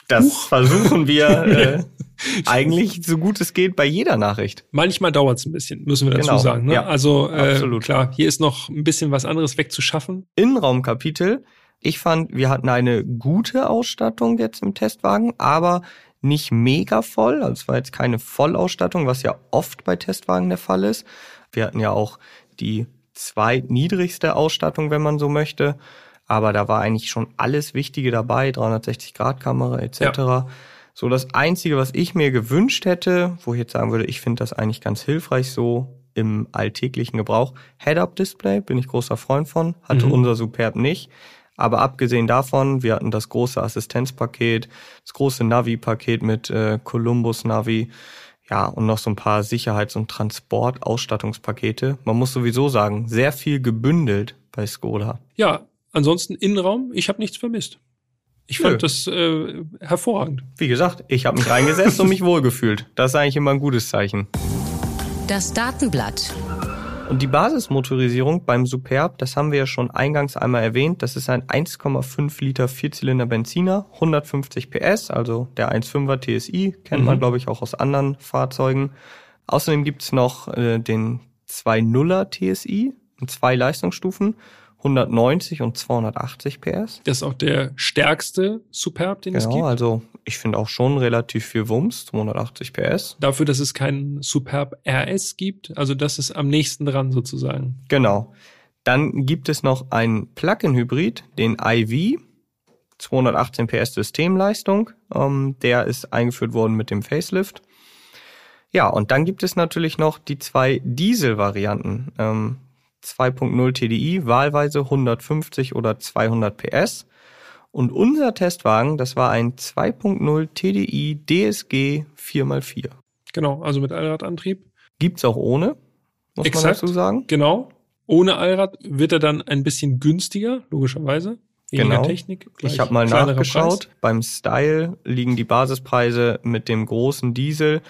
das Huch. versuchen wir äh, eigentlich so gut es geht bei jeder Nachricht. Manchmal dauert es ein bisschen, müssen wir dazu genau. sagen. Ne? Ja, also äh, absolut. klar, hier ist noch ein bisschen was anderes wegzuschaffen. Innenraumkapitel. Ich fand, wir hatten eine gute Ausstattung jetzt im Testwagen, aber nicht mega voll. Also es war jetzt keine Vollausstattung, was ja oft bei Testwagen der Fall ist. Wir hatten ja auch die zweitniedrigste Ausstattung, wenn man so möchte. Aber da war eigentlich schon alles Wichtige dabei, 360-Grad-Kamera etc. Ja. So das Einzige, was ich mir gewünscht hätte, wo ich jetzt sagen würde, ich finde das eigentlich ganz hilfreich so im alltäglichen Gebrauch. Head-Up-Display, bin ich großer Freund von, hatte mhm. unser Superb nicht. Aber abgesehen davon, wir hatten das große Assistenzpaket, das große Navi-Paket mit äh, Columbus Navi, ja, und noch so ein paar Sicherheits- und Transportausstattungspakete. Man muss sowieso sagen, sehr viel gebündelt bei Skoda. Ja, ansonsten Innenraum, ich habe nichts vermisst. Ich fand Nö. das äh, hervorragend. Wie gesagt, ich habe mich reingesetzt und mich wohlgefühlt. Das ist eigentlich immer ein gutes Zeichen. Das Datenblatt. Und die Basismotorisierung beim Superb, das haben wir ja schon eingangs einmal erwähnt, das ist ein 1,5 Liter Vierzylinder Benziner, 150 PS, also der 1,5er TSI, kennt mhm. man glaube ich auch aus anderen Fahrzeugen. Außerdem gibt's noch äh, den 2.0er TSI in zwei Leistungsstufen 190 und 280 PS. Das ist auch der stärkste Superb, den genau, es gibt. also ich finde auch schon relativ viel Wumms, 280 PS. Dafür, dass es keinen Superb RS gibt, also das ist am nächsten dran sozusagen. Genau. Dann gibt es noch einen Plug-in-Hybrid, den IV, 218 PS Systemleistung. Ähm, der ist eingeführt worden mit dem Facelift. Ja, und dann gibt es natürlich noch die zwei Diesel-Varianten. Ähm, 2.0 TDI, wahlweise 150 oder 200 PS. Und unser Testwagen, das war ein 2.0 TDI DSG 4x4. Genau, also mit Allradantrieb. Gibt's auch ohne, muss Exakt, man dazu sagen. Genau. Ohne Allrad wird er dann ein bisschen günstiger, logischerweise. Weniger genau. Technik. Ich habe mal nachgeschaut. Preis. Beim Style liegen die Basispreise mit dem großen Diesel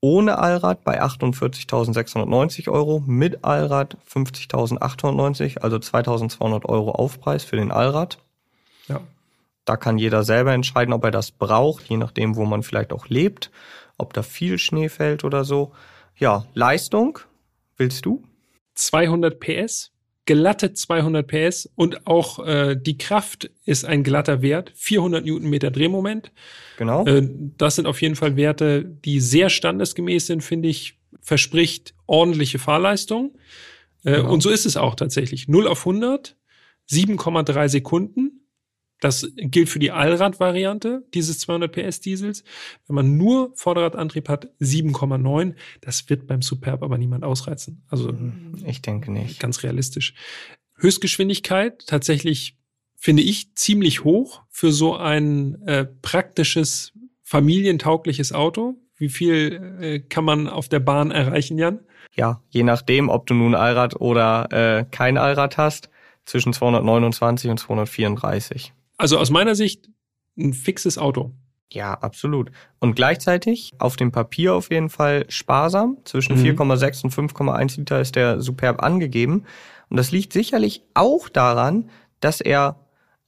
ohne Allrad bei 48.690 Euro, mit Allrad 50.890, also 2.200 Euro Aufpreis für den Allrad. Ja. Da kann jeder selber entscheiden, ob er das braucht, je nachdem, wo man vielleicht auch lebt, ob da viel Schnee fällt oder so. Ja, Leistung, willst du? 200 PS glatte 200 PS und auch äh, die Kraft ist ein glatter Wert, 400 Newtonmeter Drehmoment. Genau. Äh, das sind auf jeden Fall Werte, die sehr standesgemäß sind, finde ich, verspricht ordentliche Fahrleistung. Äh, genau. Und so ist es auch tatsächlich. 0 auf 100, 7,3 Sekunden. Das gilt für die Allrad-Variante dieses 200 PS Diesels. Wenn man nur Vorderradantrieb hat, 7,9. Das wird beim Superb aber niemand ausreizen. Also ich denke nicht. Ganz realistisch. Höchstgeschwindigkeit tatsächlich finde ich ziemlich hoch für so ein äh, praktisches familientaugliches Auto. Wie viel äh, kann man auf der Bahn erreichen, Jan? Ja, je nachdem, ob du nun Allrad oder äh, kein Allrad hast, zwischen 229 und 234. Also aus meiner Sicht ein fixes Auto. Ja, absolut. Und gleichzeitig auf dem Papier auf jeden Fall sparsam. Zwischen mhm. 4,6 und 5,1 Liter ist der Superb angegeben. Und das liegt sicherlich auch daran, dass er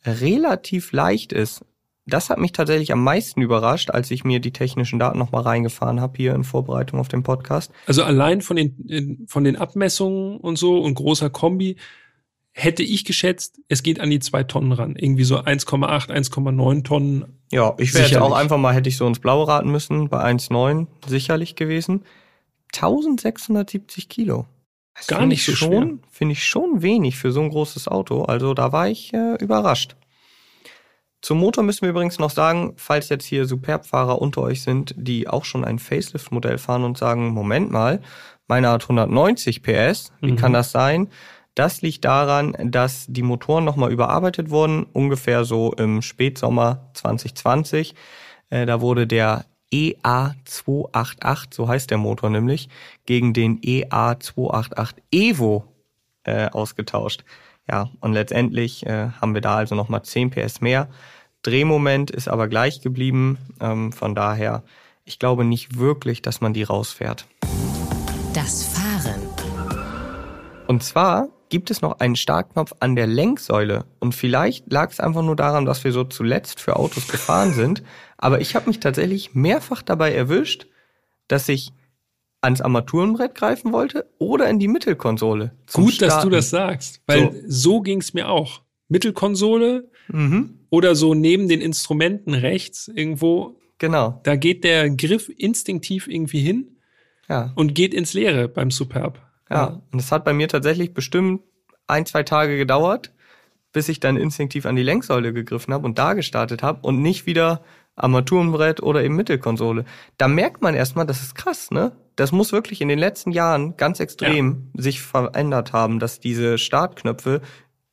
relativ leicht ist. Das hat mich tatsächlich am meisten überrascht, als ich mir die technischen Daten nochmal reingefahren habe hier in Vorbereitung auf den Podcast. Also allein von den, von den Abmessungen und so und großer Kombi hätte ich geschätzt, es geht an die zwei Tonnen ran. Irgendwie so 1,8, 1,9 Tonnen. Ja, ich wäre jetzt auch einfach mal, hätte ich so ins Blaue raten müssen, bei 1,9 sicherlich gewesen. 1670 Kilo. Das Gar nicht so schon, Finde ich schon wenig für so ein großes Auto. Also da war ich äh, überrascht. Zum Motor müssen wir übrigens noch sagen, falls jetzt hier Superbfahrer unter euch sind, die auch schon ein Facelift-Modell fahren und sagen, Moment mal, meine hat 190 PS, wie mhm. kann das sein? Das liegt daran, dass die Motoren nochmal überarbeitet wurden, ungefähr so im Spätsommer 2020. Äh, da wurde der EA288, so heißt der Motor nämlich, gegen den EA288 Evo äh, ausgetauscht. Ja, und letztendlich äh, haben wir da also nochmal 10 PS mehr. Drehmoment ist aber gleich geblieben. Ähm, von daher ich glaube nicht wirklich, dass man die rausfährt. Das Fahren. Und zwar gibt es noch einen Startknopf an der Lenksäule. Und vielleicht lag es einfach nur daran, dass wir so zuletzt für Autos gefahren sind. Aber ich habe mich tatsächlich mehrfach dabei erwischt, dass ich ans Armaturenbrett greifen wollte oder in die Mittelkonsole. Gut, Starten. dass du das sagst, weil so, so ging es mir auch. Mittelkonsole mhm. oder so neben den Instrumenten rechts irgendwo. Genau. Da geht der Griff instinktiv irgendwie hin ja. und geht ins Leere beim Superb. Ja, und es hat bei mir tatsächlich bestimmt ein, zwei Tage gedauert, bis ich dann instinktiv an die Lenksäule gegriffen habe und da gestartet habe und nicht wieder Armaturenbrett oder eben Mittelkonsole. Da merkt man erstmal, das ist krass, ne? Das muss wirklich in den letzten Jahren ganz extrem ja. sich verändert haben, dass diese Startknöpfe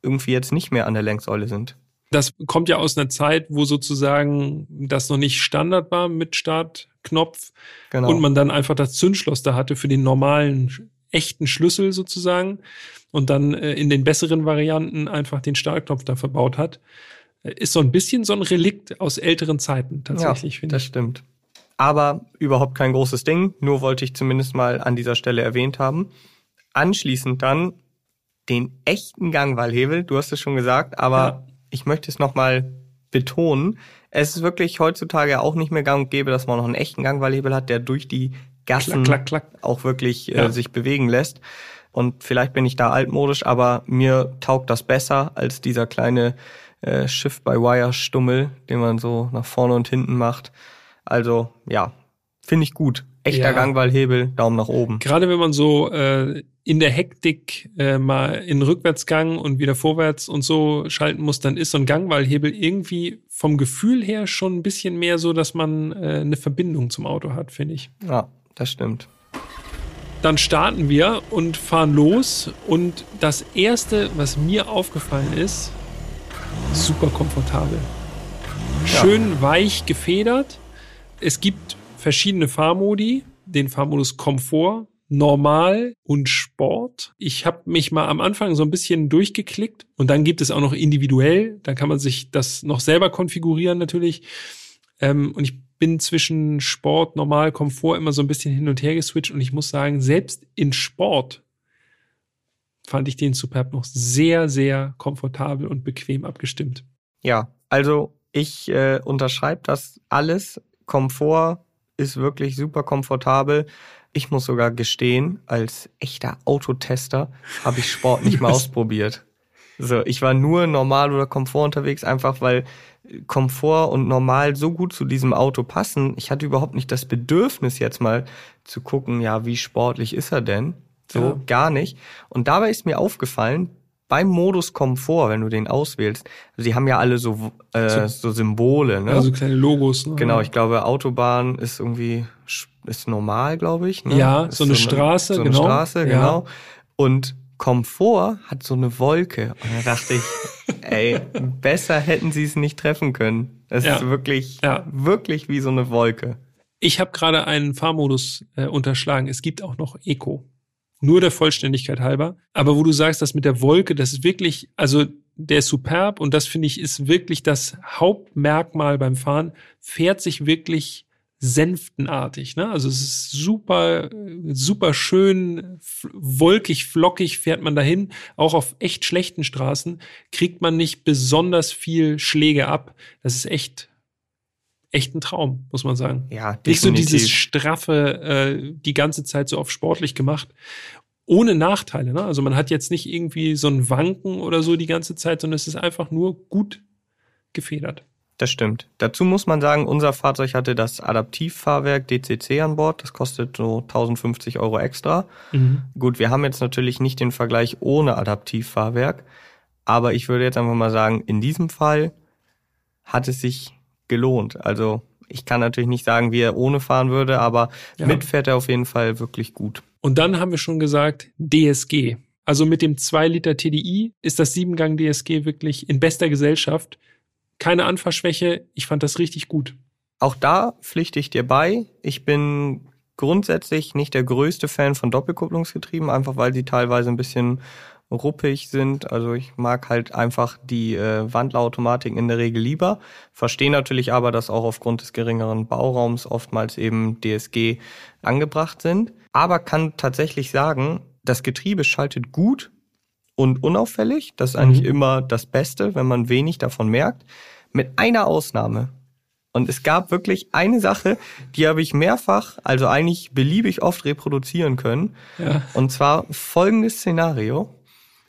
irgendwie jetzt nicht mehr an der Lenksäule sind. Das kommt ja aus einer Zeit, wo sozusagen das noch nicht Standard war mit Startknopf genau. und man dann einfach das Zündschloss da hatte für den normalen echten Schlüssel sozusagen und dann äh, in den besseren Varianten einfach den Startknopf da verbaut hat. Äh, ist so ein bisschen so ein Relikt aus älteren Zeiten tatsächlich, ja, finde ich. Das stimmt. Aber überhaupt kein großes Ding, nur wollte ich zumindest mal an dieser Stelle erwähnt haben. Anschließend dann den echten Gangwallhebel, du hast es schon gesagt, aber ja. ich möchte es nochmal betonen. Es ist wirklich heutzutage auch nicht mehr gang und gäbe, dass man noch einen echten Gangwallhebel hat, der durch die Gassen klack, klack, klack. auch wirklich äh, ja. sich bewegen lässt. Und vielleicht bin ich da altmodisch, aber mir taugt das besser als dieser kleine äh, Shift-by-Wire-Stummel, den man so nach vorne und hinten macht. Also ja, finde ich gut. Echter ja. Gangwallhebel, Daumen nach oben. Gerade wenn man so äh, in der Hektik äh, mal in Rückwärtsgang und wieder vorwärts und so schalten muss, dann ist so ein Gangwallhebel irgendwie vom Gefühl her schon ein bisschen mehr so, dass man äh, eine Verbindung zum Auto hat, finde ich. Ja, das stimmt. Dann starten wir und fahren los. Und das erste, was mir aufgefallen ist, super komfortabel. Schön ja. weich gefedert. Es gibt verschiedene Fahrmodi. Den Fahrmodus Komfort, Normal und Sport. Ich habe mich mal am Anfang so ein bisschen durchgeklickt und dann gibt es auch noch individuell. Da kann man sich das noch selber konfigurieren natürlich. Ähm, und ich bin zwischen Sport, Normal, Komfort immer so ein bisschen hin und her geswitcht und ich muss sagen, selbst in Sport fand ich den Superb noch sehr, sehr komfortabel und bequem abgestimmt. Ja, also ich äh, unterschreibe das alles. Komfort ist wirklich super komfortabel. Ich muss sogar gestehen, als echter Autotester habe ich Sport nicht mal ausprobiert. So, ich war nur normal oder Komfort unterwegs, einfach weil Komfort und normal so gut zu diesem Auto passen. Ich hatte überhaupt nicht das Bedürfnis jetzt mal zu gucken, ja, wie sportlich ist er denn? So, ja. gar nicht. Und dabei ist mir aufgefallen, beim Modus Komfort, wenn du den auswählst, sie haben ja alle so, äh, so Symbole, ne? Also kleine Logos. Ne? Genau, ich glaube, Autobahn ist irgendwie, ist normal, glaube ich. Ne? Ja, so eine, so eine Straße, so eine genau. Straße, genau. Ja. Und Komfort hat so eine Wolke. Und da dachte ich, ey, besser hätten sie es nicht treffen können. Es ja. ist wirklich, ja. wirklich wie so eine Wolke. Ich habe gerade einen Fahrmodus äh, unterschlagen. Es gibt auch noch Eco. Nur der Vollständigkeit halber. Aber wo du sagst, das mit der Wolke, das ist wirklich, also der ist superb und das finde ich ist wirklich das Hauptmerkmal beim Fahren, fährt sich wirklich senftenartig. Ne? Also es ist super, super schön, wolkig, flockig fährt man dahin. Auch auf echt schlechten Straßen kriegt man nicht besonders viel Schläge ab. Das ist echt, echt ein Traum, muss man sagen. Ja, definitiv. Nicht so dieses straffe, äh, die ganze Zeit so auf sportlich gemacht. Ohne Nachteile. Ne? Also man hat jetzt nicht irgendwie so ein Wanken oder so die ganze Zeit, sondern es ist einfach nur gut gefedert. Das stimmt. Dazu muss man sagen, unser Fahrzeug hatte das Adaptivfahrwerk DCC an Bord. Das kostet so 1050 Euro extra. Mhm. Gut, wir haben jetzt natürlich nicht den Vergleich ohne Adaptivfahrwerk. Aber ich würde jetzt einfach mal sagen, in diesem Fall hat es sich gelohnt. Also ich kann natürlich nicht sagen, wie er ohne fahren würde, aber ja. mit fährt er auf jeden Fall wirklich gut. Und dann haben wir schon gesagt, DSG. Also mit dem 2 Liter TDI ist das 7-Gang DSG wirklich in bester Gesellschaft keine Anfahrschwäche. Ich fand das richtig gut. Auch da pflichte ich dir bei. Ich bin grundsätzlich nicht der größte Fan von Doppelkupplungsgetrieben, einfach weil sie teilweise ein bisschen ruppig sind. Also ich mag halt einfach die äh, Wandlerautomatiken in der Regel lieber. Verstehe natürlich aber, dass auch aufgrund des geringeren Bauraums oftmals eben DSG angebracht sind. Aber kann tatsächlich sagen, das Getriebe schaltet gut und unauffällig. Das ist eigentlich mhm. immer das Beste, wenn man wenig davon merkt. Mit einer Ausnahme. Und es gab wirklich eine Sache, die habe ich mehrfach, also eigentlich beliebig oft reproduzieren können. Ja. Und zwar folgendes Szenario.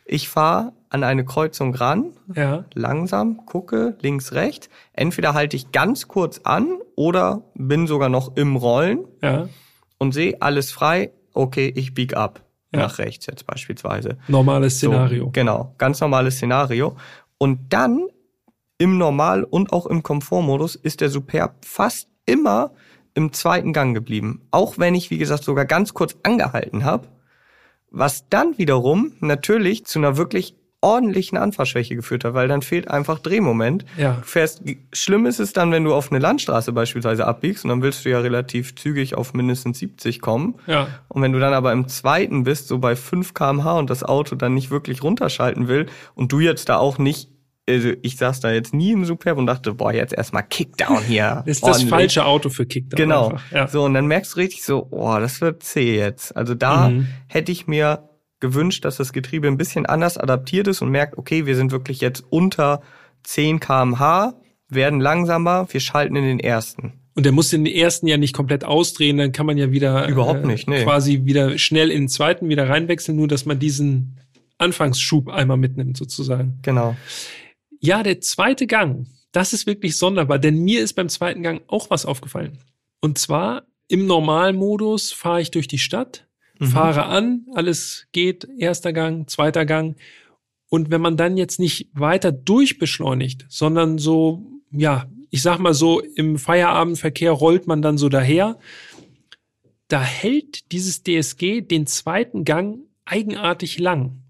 Ich fahre an eine Kreuzung ran, ja. langsam, gucke links, rechts. Entweder halte ich ganz kurz an oder bin sogar noch im Rollen ja. und sehe alles frei. Okay, ich bieg ab. Ja. Nach rechts jetzt beispielsweise. Normales Szenario. So, genau, ganz normales Szenario. Und dann im Normal- und auch im Komfortmodus ist der Superb fast immer im zweiten Gang geblieben. Auch wenn ich, wie gesagt, sogar ganz kurz angehalten habe. Was dann wiederum natürlich zu einer wirklich ordentlichen Anfahrschwäche geführt hat, weil dann fehlt einfach Drehmoment. Ja. Fährst, schlimm ist es dann, wenn du auf eine Landstraße beispielsweise abbiegst und dann willst du ja relativ zügig auf mindestens 70 kommen. Ja. Und wenn du dann aber im zweiten bist, so bei 5 kmh und das Auto dann nicht wirklich runterschalten will und du jetzt da auch nicht also ich saß da jetzt nie im Superb und dachte, boah, jetzt erstmal Kickdown hier. ist das falsche Auto für Kickdown. Genau. Ja. So, und dann merkst du richtig so, boah, das wird zäh jetzt. Also da mhm. hätte ich mir gewünscht, dass das Getriebe ein bisschen anders adaptiert ist und merkt, okay, wir sind wirklich jetzt unter 10 kmh, werden langsamer, wir schalten in den ersten. Und der muss den ersten ja nicht komplett ausdrehen, dann kann man ja wieder überhaupt nicht, nee. quasi wieder schnell in den zweiten wieder reinwechseln, nur dass man diesen Anfangsschub einmal mitnimmt sozusagen. Genau. Ja, der zweite Gang, das ist wirklich sonderbar, denn mir ist beim zweiten Gang auch was aufgefallen. Und zwar im Normalmodus fahre ich durch die Stadt, mhm. fahre an, alles geht, erster Gang, zweiter Gang. Und wenn man dann jetzt nicht weiter durchbeschleunigt, sondern so, ja, ich sag mal so, im Feierabendverkehr rollt man dann so daher, da hält dieses DSG den zweiten Gang eigenartig lang.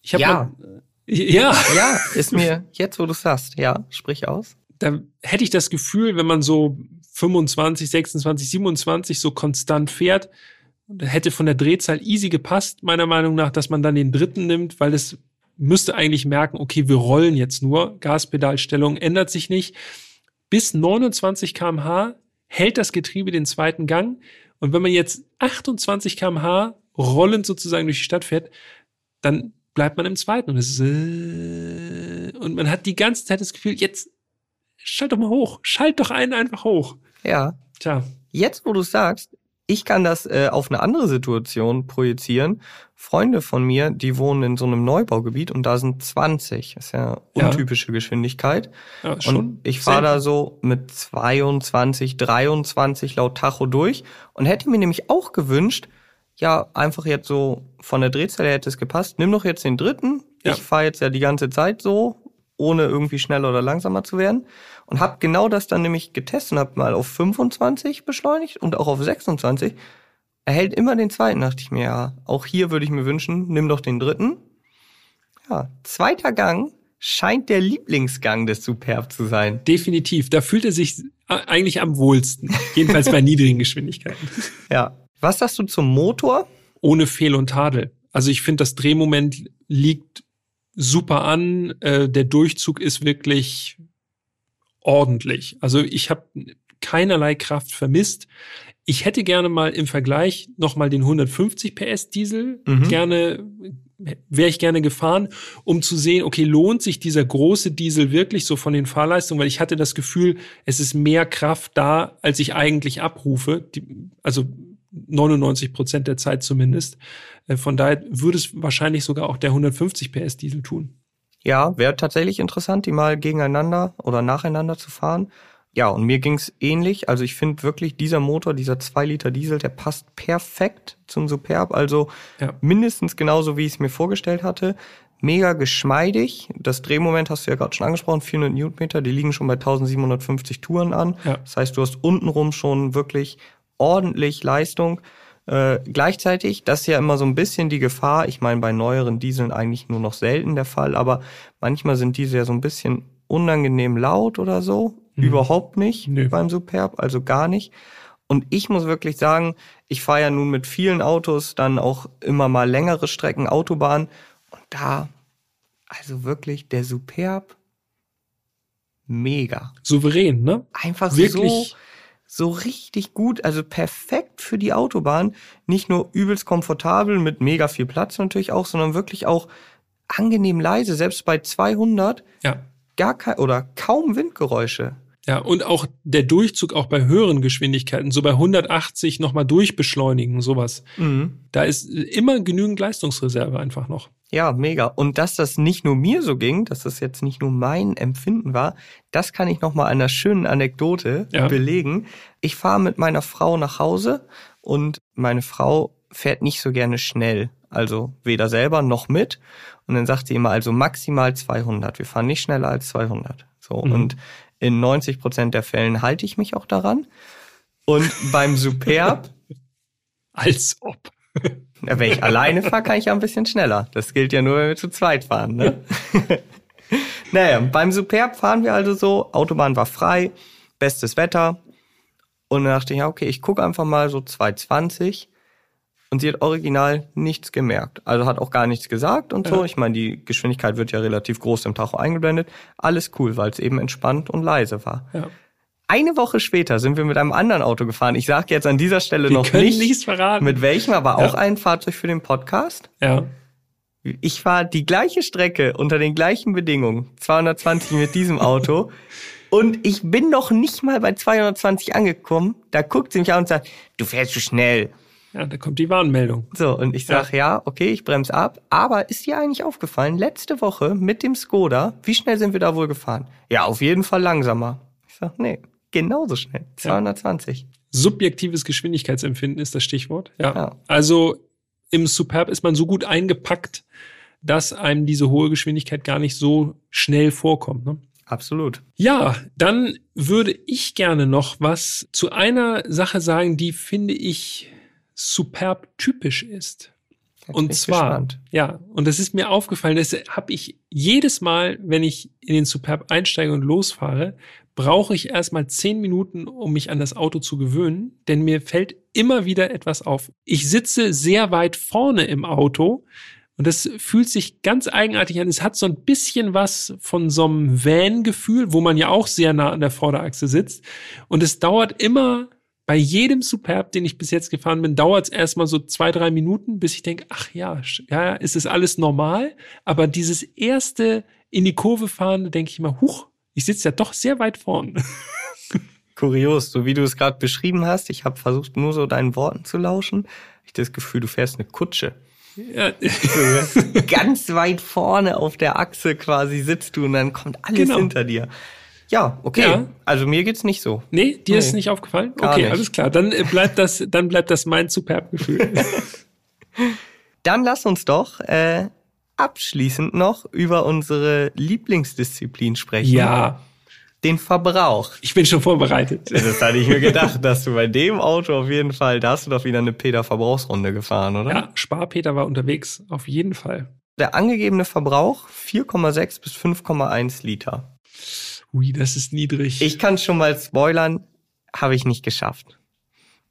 Ich habe ja. mal ja. Ja, ist mir jetzt, wo du sagst, ja, sprich aus. Da hätte ich das Gefühl, wenn man so 25, 26, 27 so konstant fährt, hätte von der Drehzahl easy gepasst, meiner Meinung nach, dass man dann den dritten nimmt, weil es müsste eigentlich merken, okay, wir rollen jetzt nur, Gaspedalstellung ändert sich nicht. Bis 29 kmh hält das Getriebe den zweiten Gang. Und wenn man jetzt 28 kmh rollend sozusagen durch die Stadt fährt, dann bleibt man im zweiten und es ist, äh, und man hat die ganze Zeit das Gefühl, jetzt schalt doch mal hoch, schalt doch einen einfach hoch. Ja. Tja. Jetzt, wo du sagst, ich kann das äh, auf eine andere Situation projizieren. Freunde von mir, die wohnen in so einem Neubaugebiet und da sind 20. Das ist ja untypische ja. Geschwindigkeit. Ja, schon und ich fahre da so mit 22, 23 laut Tacho durch und hätte mir nämlich auch gewünscht, ja, einfach jetzt so von der Drehzahl her hätte es gepasst. Nimm doch jetzt den dritten. Ja. Ich fahre jetzt ja die ganze Zeit so, ohne irgendwie schneller oder langsamer zu werden. Und habe genau das dann nämlich getestet und habe mal auf 25 beschleunigt und auch auf 26. Er hält immer den zweiten, dachte ich mir, ja, auch hier würde ich mir wünschen, nimm doch den dritten. Ja, zweiter Gang scheint der Lieblingsgang des Superb zu sein. Definitiv. Da fühlt er sich eigentlich am wohlsten. Jedenfalls bei niedrigen Geschwindigkeiten. Ja, was sagst du zum Motor? Ohne Fehl und Tadel. Also ich finde, das Drehmoment liegt super an. Äh, der Durchzug ist wirklich ordentlich. Also ich habe keinerlei Kraft vermisst. Ich hätte gerne mal im Vergleich nochmal den 150 PS Diesel mhm. gerne wäre ich gerne gefahren, um zu sehen, okay, lohnt sich dieser große Diesel wirklich so von den Fahrleistungen, weil ich hatte das Gefühl, es ist mehr Kraft da, als ich eigentlich abrufe. Die, also 99 Prozent der Zeit zumindest. Äh, von daher würde es wahrscheinlich sogar auch der 150 PS Diesel tun. Ja, wäre tatsächlich interessant, die mal gegeneinander oder nacheinander zu fahren. Ja, und mir ging's ähnlich. Also ich finde wirklich, dieser Motor, dieser 2 Liter Diesel, der passt perfekt zum Superb. Also ja. mindestens genauso, wie ich es mir vorgestellt hatte. Mega geschmeidig. Das Drehmoment hast du ja gerade schon angesprochen, 400 Newtonmeter, die liegen schon bei 1750 Touren an. Ja. Das heißt, du hast untenrum schon wirklich ordentlich Leistung. Äh, gleichzeitig, das ist ja immer so ein bisschen die Gefahr, ich meine bei neueren Dieseln eigentlich nur noch selten der Fall, aber manchmal sind diese ja so ein bisschen unangenehm laut oder so. Mhm. Überhaupt nicht nee. beim Superb, also gar nicht. Und ich muss wirklich sagen, ich fahre ja nun mit vielen Autos dann auch immer mal längere Strecken Autobahn Und da, also wirklich der Superb, mega. Souverän, ne? Einfach Wirklich. so, so richtig gut, also perfekt für die Autobahn. Nicht nur übelst komfortabel mit mega viel Platz natürlich auch, sondern wirklich auch angenehm leise, selbst bei 200 Ja. gar kein oder kaum Windgeräusche. Ja, und auch der Durchzug auch bei höheren Geschwindigkeiten, so bei 180 nochmal durchbeschleunigen, sowas. Da ist immer genügend Leistungsreserve einfach noch. Ja, mega. Und dass das nicht nur mir so ging, dass das jetzt nicht nur mein Empfinden war, das kann ich noch mal an einer schönen Anekdote Ja. belegen. Ich fahre mit meiner Frau nach Hause und meine Frau fährt nicht so gerne schnell. Also weder selber noch mit. Und dann sagt sie immer, also maximal 200. Wir fahren nicht schneller als 200. So. Mhm. Und in 90 Prozent der Fällen halte ich mich auch daran. Und beim Superb Als ob. Ja, wenn ich alleine fahre, kann ich ja ein bisschen schneller. Das gilt ja nur, wenn wir zu zweit fahren. Ne? naja, beim Superb fahren wir also so, Autobahn war frei, bestes Wetter. Und dann dachte ich, ja, okay, ich gucke einfach mal so 220. Und sie hat original nichts gemerkt. Also hat auch gar nichts gesagt und so. Ja. Ich meine, die Geschwindigkeit wird ja relativ groß im Tacho eingeblendet. Alles cool, weil es eben entspannt und leise war. Ja. Eine Woche später sind wir mit einem anderen Auto gefahren. Ich sage jetzt an dieser Stelle Wir noch nicht, nichts verraten. mit welchem, aber Ja. auch ein Fahrzeug für den Podcast. Ja. Ich war die gleiche Strecke unter den gleichen Bedingungen, 220 mit diesem Auto. Und ich bin noch nicht mal bei 220 angekommen. Da guckt sie mich an und sagt, du fährst zu schnell. Ja, da kommt die Warnmeldung. So, und ich sag, ja. okay, ich bremse ab. Aber ist dir eigentlich aufgefallen, letzte Woche mit dem Skoda, wie schnell sind wir da wohl gefahren? Ja, auf jeden Fall langsamer. Ich sag, nee, genauso schnell. 220. Subjektives Geschwindigkeitsempfinden ist das Stichwort. Ja. Ja. Also im Superb ist man so gut eingepackt, dass einem diese hohe Geschwindigkeit gar nicht so schnell vorkommt. Ne? Absolut. Ja, dann würde ich gerne noch was zu einer Sache sagen, die finde ich superb typisch ist. Jetzt Und zwar, gespannt. ja, und das ist mir aufgefallen, das habe ich jedes Mal, wenn ich in den Superb einsteige und losfahre, brauche ich erstmal zehn Minuten, um mich an das Auto zu gewöhnen, denn mir fällt immer wieder etwas auf. Ich sitze sehr weit vorne im Auto und das fühlt sich ganz eigenartig an. Es hat so ein bisschen was von so einem Van-Gefühl, wo man ja auch sehr nah an der Vorderachse sitzt. Und es dauert immer bei jedem Superb, den ich bis jetzt gefahren bin, dauert es erstmal so zwei, drei Minuten, bis ich denke, ach ja, ja, ist es alles normal? Aber dieses erste in die Kurve fahren, denke ich immer, huch, ich sitze ja doch sehr weit vorn. Kurios, so wie du es gerade beschrieben hast. Ich habe versucht, nur so deinen Worten zu lauschen. Ich das Gefühl, du fährst eine Kutsche. ja, Ganz weit vorne auf der Achse quasi sitzt du und dann kommt alles Genau. hinter dir. Ja, okay. Ja. Also mir geht's nicht so. nee, dir ist Nee. nicht aufgefallen? Gar okay, nicht. alles klar. Dann äh, bleibt das, dann bleibt das mein Superb-Gefühl. Dann lass uns doch äh, abschließend noch über unsere Lieblingsdisziplin sprechen. ja, Den Verbrauch. ich bin schon vorbereitet. Das hatte ich mir gedacht, dass du bei dem Auto auf jeden Fall, da hast du doch wieder eine Peter-Verbrauchsrunde gefahren, oder? Ja, Sparpeter war unterwegs, auf jeden Fall. Der angegebene Verbrauch 4,6 bis 5,1 Liter. Ui, das ist niedrig. Ich kann schon mal spoilern, habe ich nicht geschafft.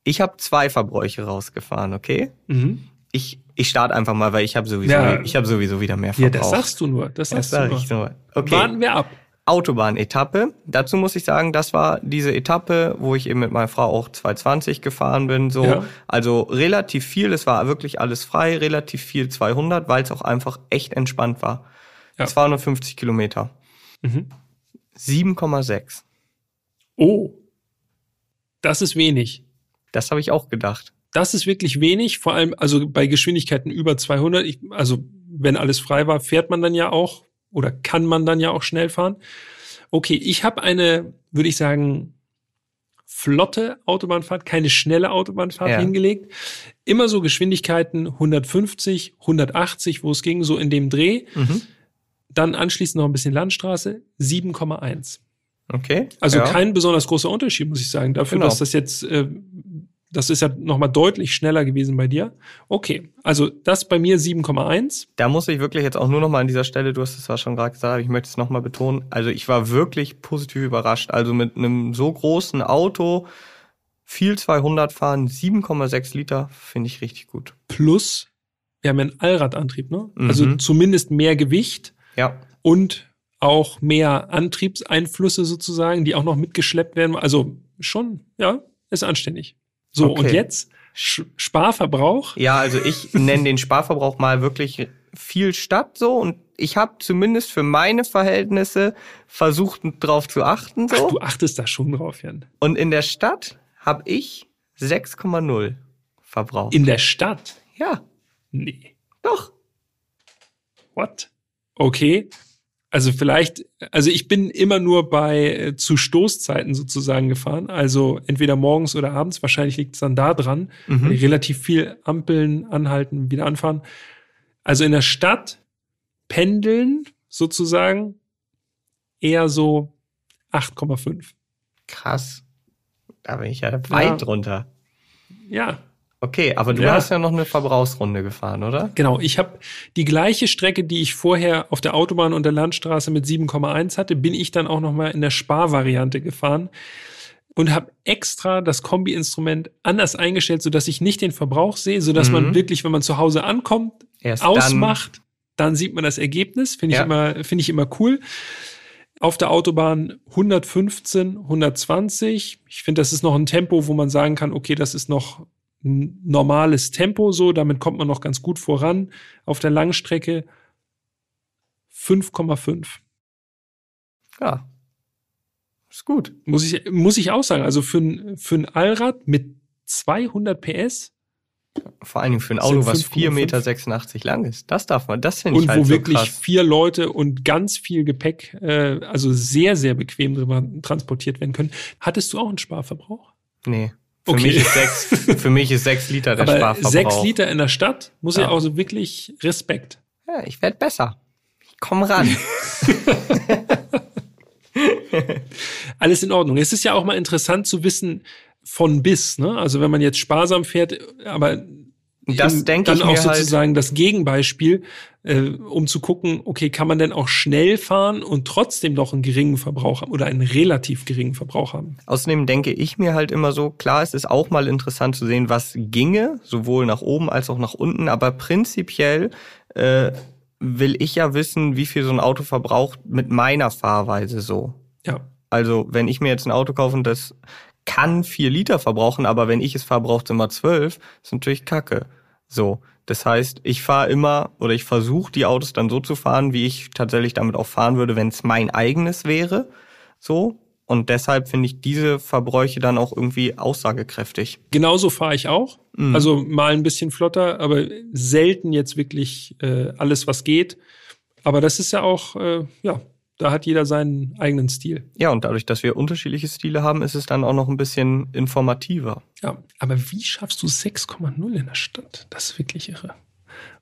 Ich habe zwei Verbräuche rausgefahren, okay? mhm. Ich, ich starte einfach mal, weil ich habe sowieso, Ja. ich habe sowieso wieder mehr Ja, Verbrauch. das sagst du nur. Das Das sagst sag du ich nur. nur. Okay. Warten wir ab. Autobahnetappe. Dazu muss ich sagen, das war diese Etappe, wo ich eben mit meiner Frau auch 220 gefahren bin. So, Ja. also relativ viel. Es war wirklich alles frei, relativ viel 200, weil es auch einfach echt entspannt war. Ja. 250 Kilometer. Mhm. 7,6. Oh, das ist wenig. Das habe ich auch gedacht. Das ist wirklich wenig, vor allem also bei Geschwindigkeiten über 200. Ich, also wenn alles frei war, fährt man dann ja auch oder kann man dann ja auch schnell fahren. Okay, ich habe eine, würde ich sagen, flotte Autobahnfahrt, keine schnelle Autobahnfahrt Ja. hingelegt. Immer so Geschwindigkeiten 150, 180, wo es ging, so in dem Dreh. Mhm. Dann anschließend noch ein bisschen Landstraße, 7,1. Okay. Also ja. kein besonders großer Unterschied, muss ich sagen. Dafür, Genau. dass das jetzt, äh, das ist ja nochmal deutlich schneller gewesen bei dir. Okay, also das bei mir 7,1. Da muss ich wirklich jetzt auch nur noch mal an dieser Stelle, du hast es zwar schon gerade gesagt, aber ich möchte es noch mal betonen. Also ich war wirklich positiv überrascht. Also mit einem so großen Auto, viel 200 fahren, 7,6 Liter, finde ich richtig gut. Plus, wir haben ja einen Allradantrieb, ne? Also Mhm. zumindest mehr Gewicht Ja. und auch mehr Antriebseinflüsse sozusagen, die auch noch mitgeschleppt werden. Also schon, ja, ist anständig. So, Okay. und jetzt Sparverbrauch. Ja, also ich nenne den Sparverbrauch mal wirklich viel Stadt so und ich habe zumindest für meine Verhältnisse versucht drauf zu achten Ach, so du achtest da schon drauf, Jan. und in der Stadt habe ich 6,0 verbraucht. In der Stadt? ja, Nee. doch. What? Okay. Also vielleicht, also ich bin immer nur bei äh, zu Stoßzeiten sozusagen gefahren. Also entweder morgens oder abends. Wahrscheinlich liegt es dann da dran. Mhm. Relativ viel Ampeln anhalten, wieder anfahren. Also in der Stadt pendeln sozusagen eher so 8,5. Krass. Da bin ich ja weit Ja. drunter. Ja, Okay, aber du Ja. hast ja noch eine Verbrauchsrunde gefahren, oder? Genau, ich habe die gleiche Strecke, die ich vorher auf der Autobahn und der Landstraße mit 7,1 hatte, bin ich dann auch noch mal in der Sparvariante gefahren und habe extra das Kombi-Instrument anders eingestellt, sodass ich nicht den Verbrauch sehe, sodass man Mhm. wirklich, wenn man zu Hause ankommt, Erst ausmacht, dann, sieht man das Ergebnis. Finde ich Ja. immer, finde ich immer cool. Auf der Autobahn 115, 120. Ich finde, das ist noch ein Tempo, wo man sagen kann, okay, das ist noch ein normales Tempo so, damit kommt man noch ganz gut voran. Auf der Langstrecke 5,5. Dann, ja. Ist gut. Muss ich, muss ich auch sagen. Also für ein, für ein Allrad mit 200 PS Vor allen Dingen für ein Auto, was 5,5. 4,86 Meter lang ist. Das darf man, das finde ich und halt wo so wirklich krass. vier Leute und ganz viel Gepäck, äh, also sehr, sehr bequem drüber transportiert werden können. Hattest du auch einen Sparverbrauch? Nee. Für Okay. mich ist sechs, für mich ist sechs Liter der Aber Sparverbrauch. sechs Liter in der Stadt muss ja, Ja. auch so wirklich Respekt. Ja, ich werde besser. Ich komme ran. Alles in Ordnung. Es ist ja auch mal interessant zu wissen von bis, ne? Also wenn man jetzt sparsam fährt, aber Das denke dann ich auch mir halt. sozusagen das Gegenbeispiel, äh, um zu gucken, okay, kann man denn auch schnell fahren und trotzdem noch einen geringen Verbrauch haben oder einen relativ geringen Verbrauch haben? Außerdem denke ich mir halt immer so, klar, es ist auch mal interessant zu sehen, was ginge, sowohl nach oben als auch nach unten, aber prinzipiell äh, will ich ja wissen, wie viel so ein Auto verbraucht mit meiner Fahrweise so. Ja. Also, wenn ich mir jetzt ein Auto kaufe und das kann vier Liter verbrauchen, aber wenn ich es fahre, braucht es immer zwölf, ist natürlich kacke. So. Das heißt, ich fahre immer oder ich versuche die Autos dann so zu fahren, wie ich tatsächlich damit auch fahren würde, wenn es mein eigenes wäre. So. Und deshalb finde ich diese Verbräuche dann auch irgendwie aussagekräftig. Genauso fahre ich auch. Mhm. Also mal ein bisschen flotter, aber selten jetzt wirklich äh, alles, was geht. Aber das ist ja auch, äh, ja, da hat jeder seinen eigenen Stil. Ja, und dadurch, dass wir unterschiedliche Stile haben, ist es dann auch noch ein bisschen informativer. Ja, aber wie schaffst du 6,0 in der Stadt? Das ist wirklich irre.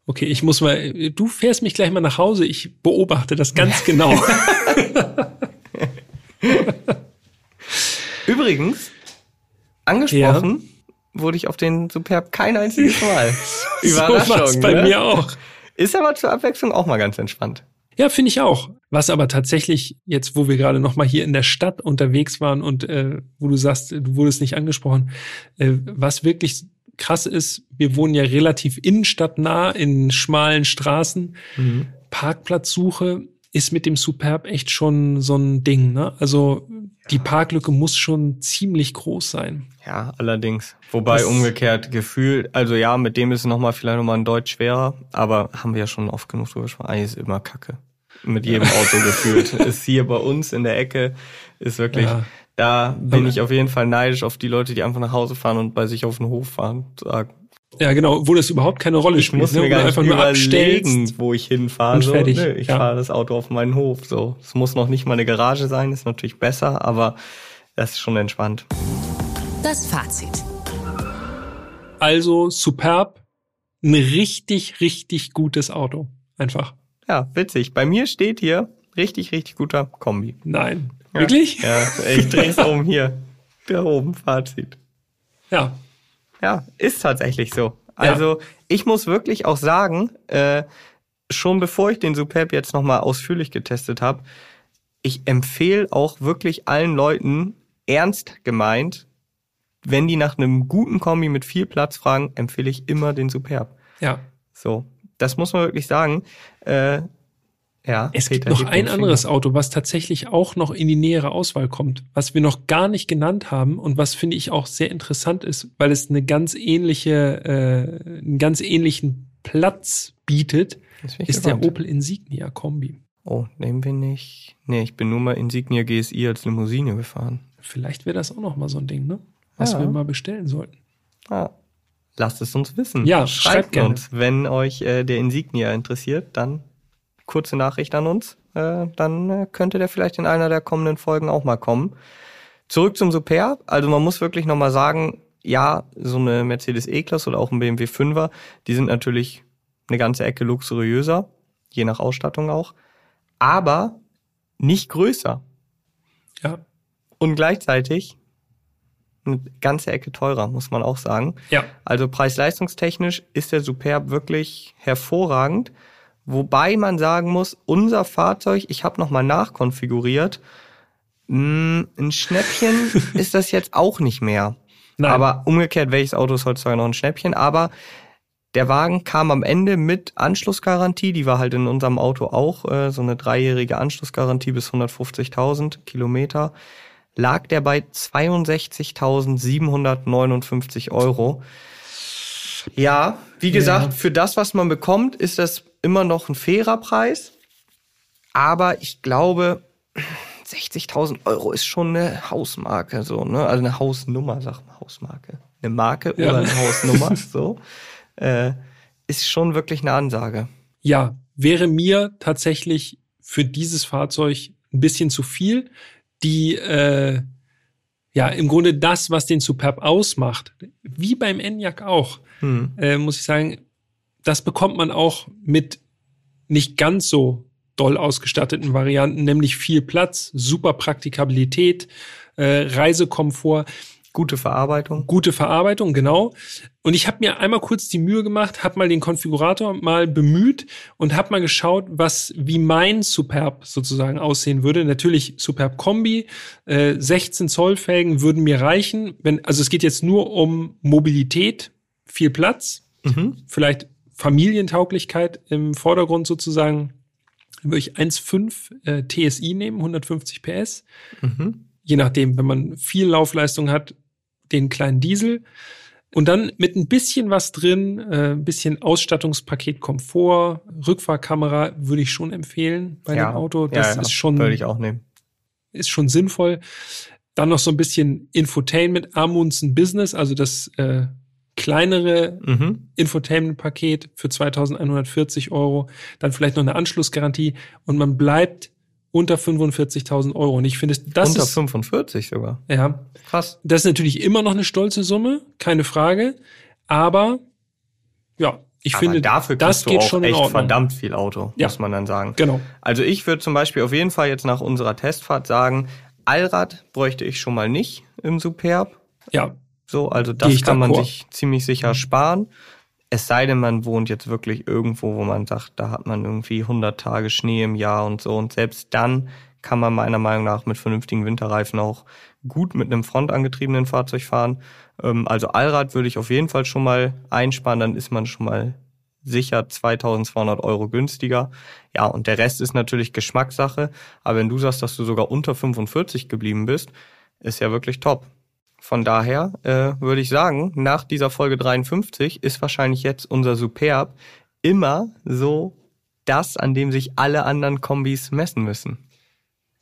Okay, ich muss mal, du fährst mich gleich mal nach Hause, ich beobachte das ganz genau. Übrigens, angesprochen wurde ich auf den Superb kein einziges Mal. so war's bei ne? mir auch. Ist aber zur Abwechslung auch mal ganz entspannt. Ja, finde ich auch. Was aber tatsächlich jetzt, wo wir gerade noch mal hier in der Stadt unterwegs waren und äh, wo du sagst, du wurdest nicht angesprochen, äh, was wirklich krass ist, wir wohnen ja relativ innenstadtnah in schmalen Straßen. Parkplatzsuche ist mit dem Superb echt schon so ein Ding. Ne? Also die Parklücke muss schon ziemlich groß sein. Ja, allerdings. Wobei Das- umgekehrt gefühlt, also ja, mit dem ist es nochmal vielleicht nochmal ein Deut schwerer, aber haben wir ja schon oft genug drüber gesprochen. Eigentlich ist immer Kacke. Mit jedem Auto gefühlt. Ist hier bei uns in der Ecke, ist wirklich, Ja. da bin ich auf jeden Fall neidisch auf die Leute, die einfach nach Hause fahren und bei sich auf den Hof fahren. Sagen, Ja, genau, wo das überhaupt keine Rolle ich spielt. muss ne? mir gar nicht einfach nur abstellst. wo ich hinfahre. So, fertig. Nö, ich Ja. fahre das Auto auf meinen Hof. So, es muss noch nicht mal eine Garage sein, ist natürlich besser, aber das ist schon entspannt. Das Fazit. Also superb, ein richtig, richtig gutes Auto. Einfach. Ja, witzig. Bei mir steht hier richtig, richtig guter Kombi. Nein. Ja. Wirklich? Ja, ich dreh's um hier. Da oben Fazit. Ja. Ja, ist tatsächlich so. Also ich muss wirklich auch sagen, äh, schon bevor ich den Superb jetzt nochmal ausführlich getestet habe, ich empfehle auch wirklich allen Leuten ernst gemeint, wenn die nach einem guten Kombi mit viel Platz fragen, empfehle ich immer den Superb. Ja. So, das muss man wirklich sagen. Äh, ja, Es gibt Peter noch hebt ein anderes. Auto, was tatsächlich auch noch in die nähere Auswahl kommt, was wir noch gar nicht genannt haben und was finde ich auch sehr interessant ist, weil es eine ganz ähnliche, äh, einen ganz ähnlichen Platz bietet, ist der. Opel Insignia Kombi. Oh, nehmen wir nicht. Nee, ich bin nur mal Insignia GSI als Limousine gefahren. Vielleicht wäre das auch noch mal so ein Ding, ne? Was Ja. wir mal bestellen sollten. Ah, lasst es uns wissen. Ja, schreibt schreibt gerne. uns, wenn euch äh, der Insignia interessiert, dann kurze Nachricht an uns. Äh, dann äh, könnte der vielleicht in einer der kommenden Folgen auch mal kommen. Zurück zum Superb. Also man muss wirklich nochmal sagen, ja, so eine Mercedes E-Klasse oder auch ein BMW 5er, die sind natürlich eine ganze Ecke luxuriöser, je nach Ausstattung auch, aber nicht größer. Ja. Und gleichzeitig eine ganze Ecke teurer, muss man auch sagen. Ja. Also preis-leistungstechnisch ist der Superb wirklich hervorragend. Wobei man sagen muss, unser Fahrzeug, ich habe nochmal nachkonfiguriert, mh, ein Schnäppchen ist das jetzt auch nicht mehr. Nein. Aber umgekehrt, welches Auto ist heutzutage noch ein Schnäppchen? Aber der Wagen kam am Ende mit Anschlussgarantie, die war halt in unserem Auto auch, äh, so eine dreijährige Anschlussgarantie bis 150.000 Kilometer, lag der bei 62.759 Euro. Ja, wie gesagt, für das, was man bekommt, ist das immer noch ein fairer Preis. Aber ich glaube, 60.000 Euro ist schon eine Hausmarke, so, ne? Also eine Hausnummer, sagt man Hausmarke. Eine Marke Ja. oder eine Hausnummer, so. Äh, ist schon wirklich eine Ansage. Ja, wäre mir tatsächlich für dieses Fahrzeug ein bisschen zu viel. Die, äh, ja, im Grunde das, was den Superb ausmacht, wie beim Enyaq auch, Hm. äh, muss ich sagen, das bekommt man auch mit nicht ganz so doll ausgestatteten Varianten, nämlich viel Platz, super Praktikabilität, äh, Reisekomfort. Gute Verarbeitung. Gute Verarbeitung, genau. Und ich habe mir einmal kurz die Mühe gemacht, habe mal den Konfigurator mal bemüht und habe mal geschaut, was wie mein Superb sozusagen aussehen würde. Natürlich Superb Kombi, äh, 16 Zoll Felgen würden mir reichen. Wenn also es geht jetzt nur um Mobilität, viel Platz, Mhm. vielleicht Familientauglichkeit im Vordergrund sozusagen. Dann würde ich 1,5 äh, TSI nehmen, 150 PS Mhm. je nachdem, wenn man viel Laufleistung hat, den kleinen Diesel. Und dann mit ein bisschen was drin, äh, ein bisschen Ausstattungspaket Komfort, Rückfahrkamera würde ich schon empfehlen bei dem Auto. Das ja, ja, ist schon, Würde ich auch nehmen. ist schon sinnvoll. Dann noch so ein bisschen Infotainment, Amundsen Business, also das äh, kleinere Mhm. Infotainment-Paket für 2140 Euro, dann vielleicht noch eine Anschlussgarantie und man bleibt unter 45.000 Euro. Und ich finde, das Unter ist, 45 sogar. ja, Krass. das ist natürlich immer noch eine stolze Summe, keine Frage. Aber ja, ich Aber finde, dafür das geht auch schon echt verdammt viel Auto, Ja. muss man dann sagen. Genau. Also ich würde zum Beispiel auf jeden Fall jetzt nach unserer Testfahrt sagen, Allrad bräuchte ich schon mal nicht im Superb. Ja, So, also das kann man sich ziemlich sicher sparen. Es sei denn, man wohnt jetzt wirklich irgendwo, wo man sagt, da hat man irgendwie 100 Tage Schnee im Jahr und so. Und selbst dann kann man meiner Meinung nach mit vernünftigen Winterreifen auch gut mit einem frontangetriebenen Fahrzeug fahren. Ähm, Also Allrad würde ich auf jeden Fall schon mal einsparen, dann ist man schon mal sicher 2200 Euro günstiger. Ja, und der Rest ist natürlich Geschmackssache. Aber wenn du sagst, dass du sogar unter 45 geblieben bist, ist ja wirklich top. Von daher äh, würde ich sagen, nach dieser Folge 53 ist wahrscheinlich jetzt unser Superb immer so das, an dem sich alle anderen Kombis messen müssen.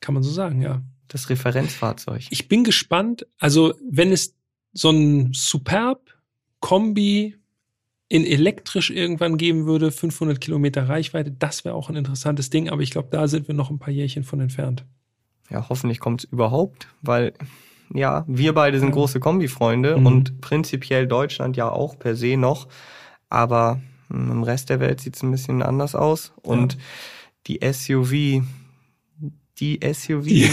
kann man so sagen, ja. Das Referenzfahrzeug. Ich bin gespannt. Also, wenn es so ein Superb Kombi in elektrisch irgendwann geben würde, 500 Kilometer Reichweite, das wäre auch ein interessantes Ding. Aber ich glaube, da sind wir noch ein paar Jährchen von entfernt. Ja, hoffentlich kommt es überhaupt, weil ja, wir beide sind Ja. große Kombi-Freunde Mhm. und prinzipiell Deutschland ja auch per se noch. Aber hm, im Rest der Welt sieht es ein bisschen anders aus. Und die SUV, die SUV, die,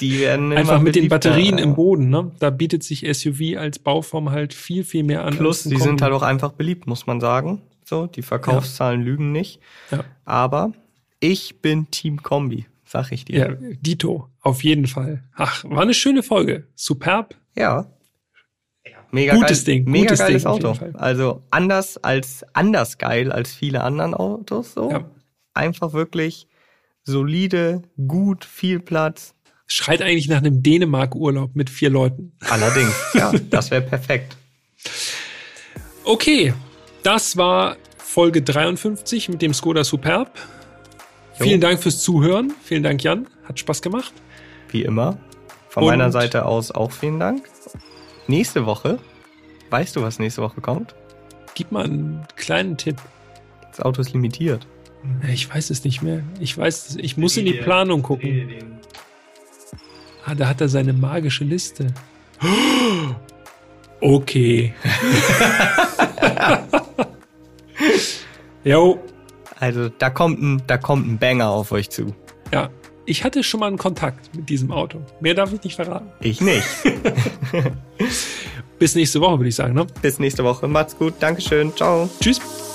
Die- werden immer Einfach mit den. Batterien im Boden, ne? Da bietet sich SUV als Bauform halt viel, viel mehr an. Plus, die sind halt auch einfach beliebt, muss man sagen. So, die Verkaufszahlen lügen nicht. Ja. Aber ich bin Team Kombi, sag ich Ja, dir. Dito, auf jeden Fall. Ach, war eine schöne Folge. Superb. Ja. mega Gutes geil, Ding, mega gutes geiles Ding Auto. Also anders als anders geil als viele anderen Autos so. Ja. Einfach wirklich solide, gut, viel Platz. Schreit eigentlich nach einem Dänemark-Urlaub mit vier Leuten. Allerdings, ja, das wäre perfekt. Okay, das war Folge 53 mit dem Skoda Superb. Jo. Vielen Dank fürs Zuhören. Vielen Dank, Jan. Hat Spaß gemacht. Wie immer. Von Und- meiner Seite aus auch vielen Dank. Nächste Woche, weißt du, was nächste Woche kommt? Gib mal einen kleinen Tipp. Das Auto ist limitiert. Ich weiß es nicht mehr. Ich weiß, es- ich muss in die Planung gucken. Ah, da hat er seine magische Liste. Okay. Jo, Also da kommt ein, da kommt ein Banger auf euch zu. ja. Ich hatte schon mal einen Kontakt mit diesem Auto. Mehr darf ich nicht verraten. Ich nicht. Bis nächste Woche, würde ich sagen. Ne? Bis nächste Woche. Macht's gut. Dankeschön. Ciao. Tschüss.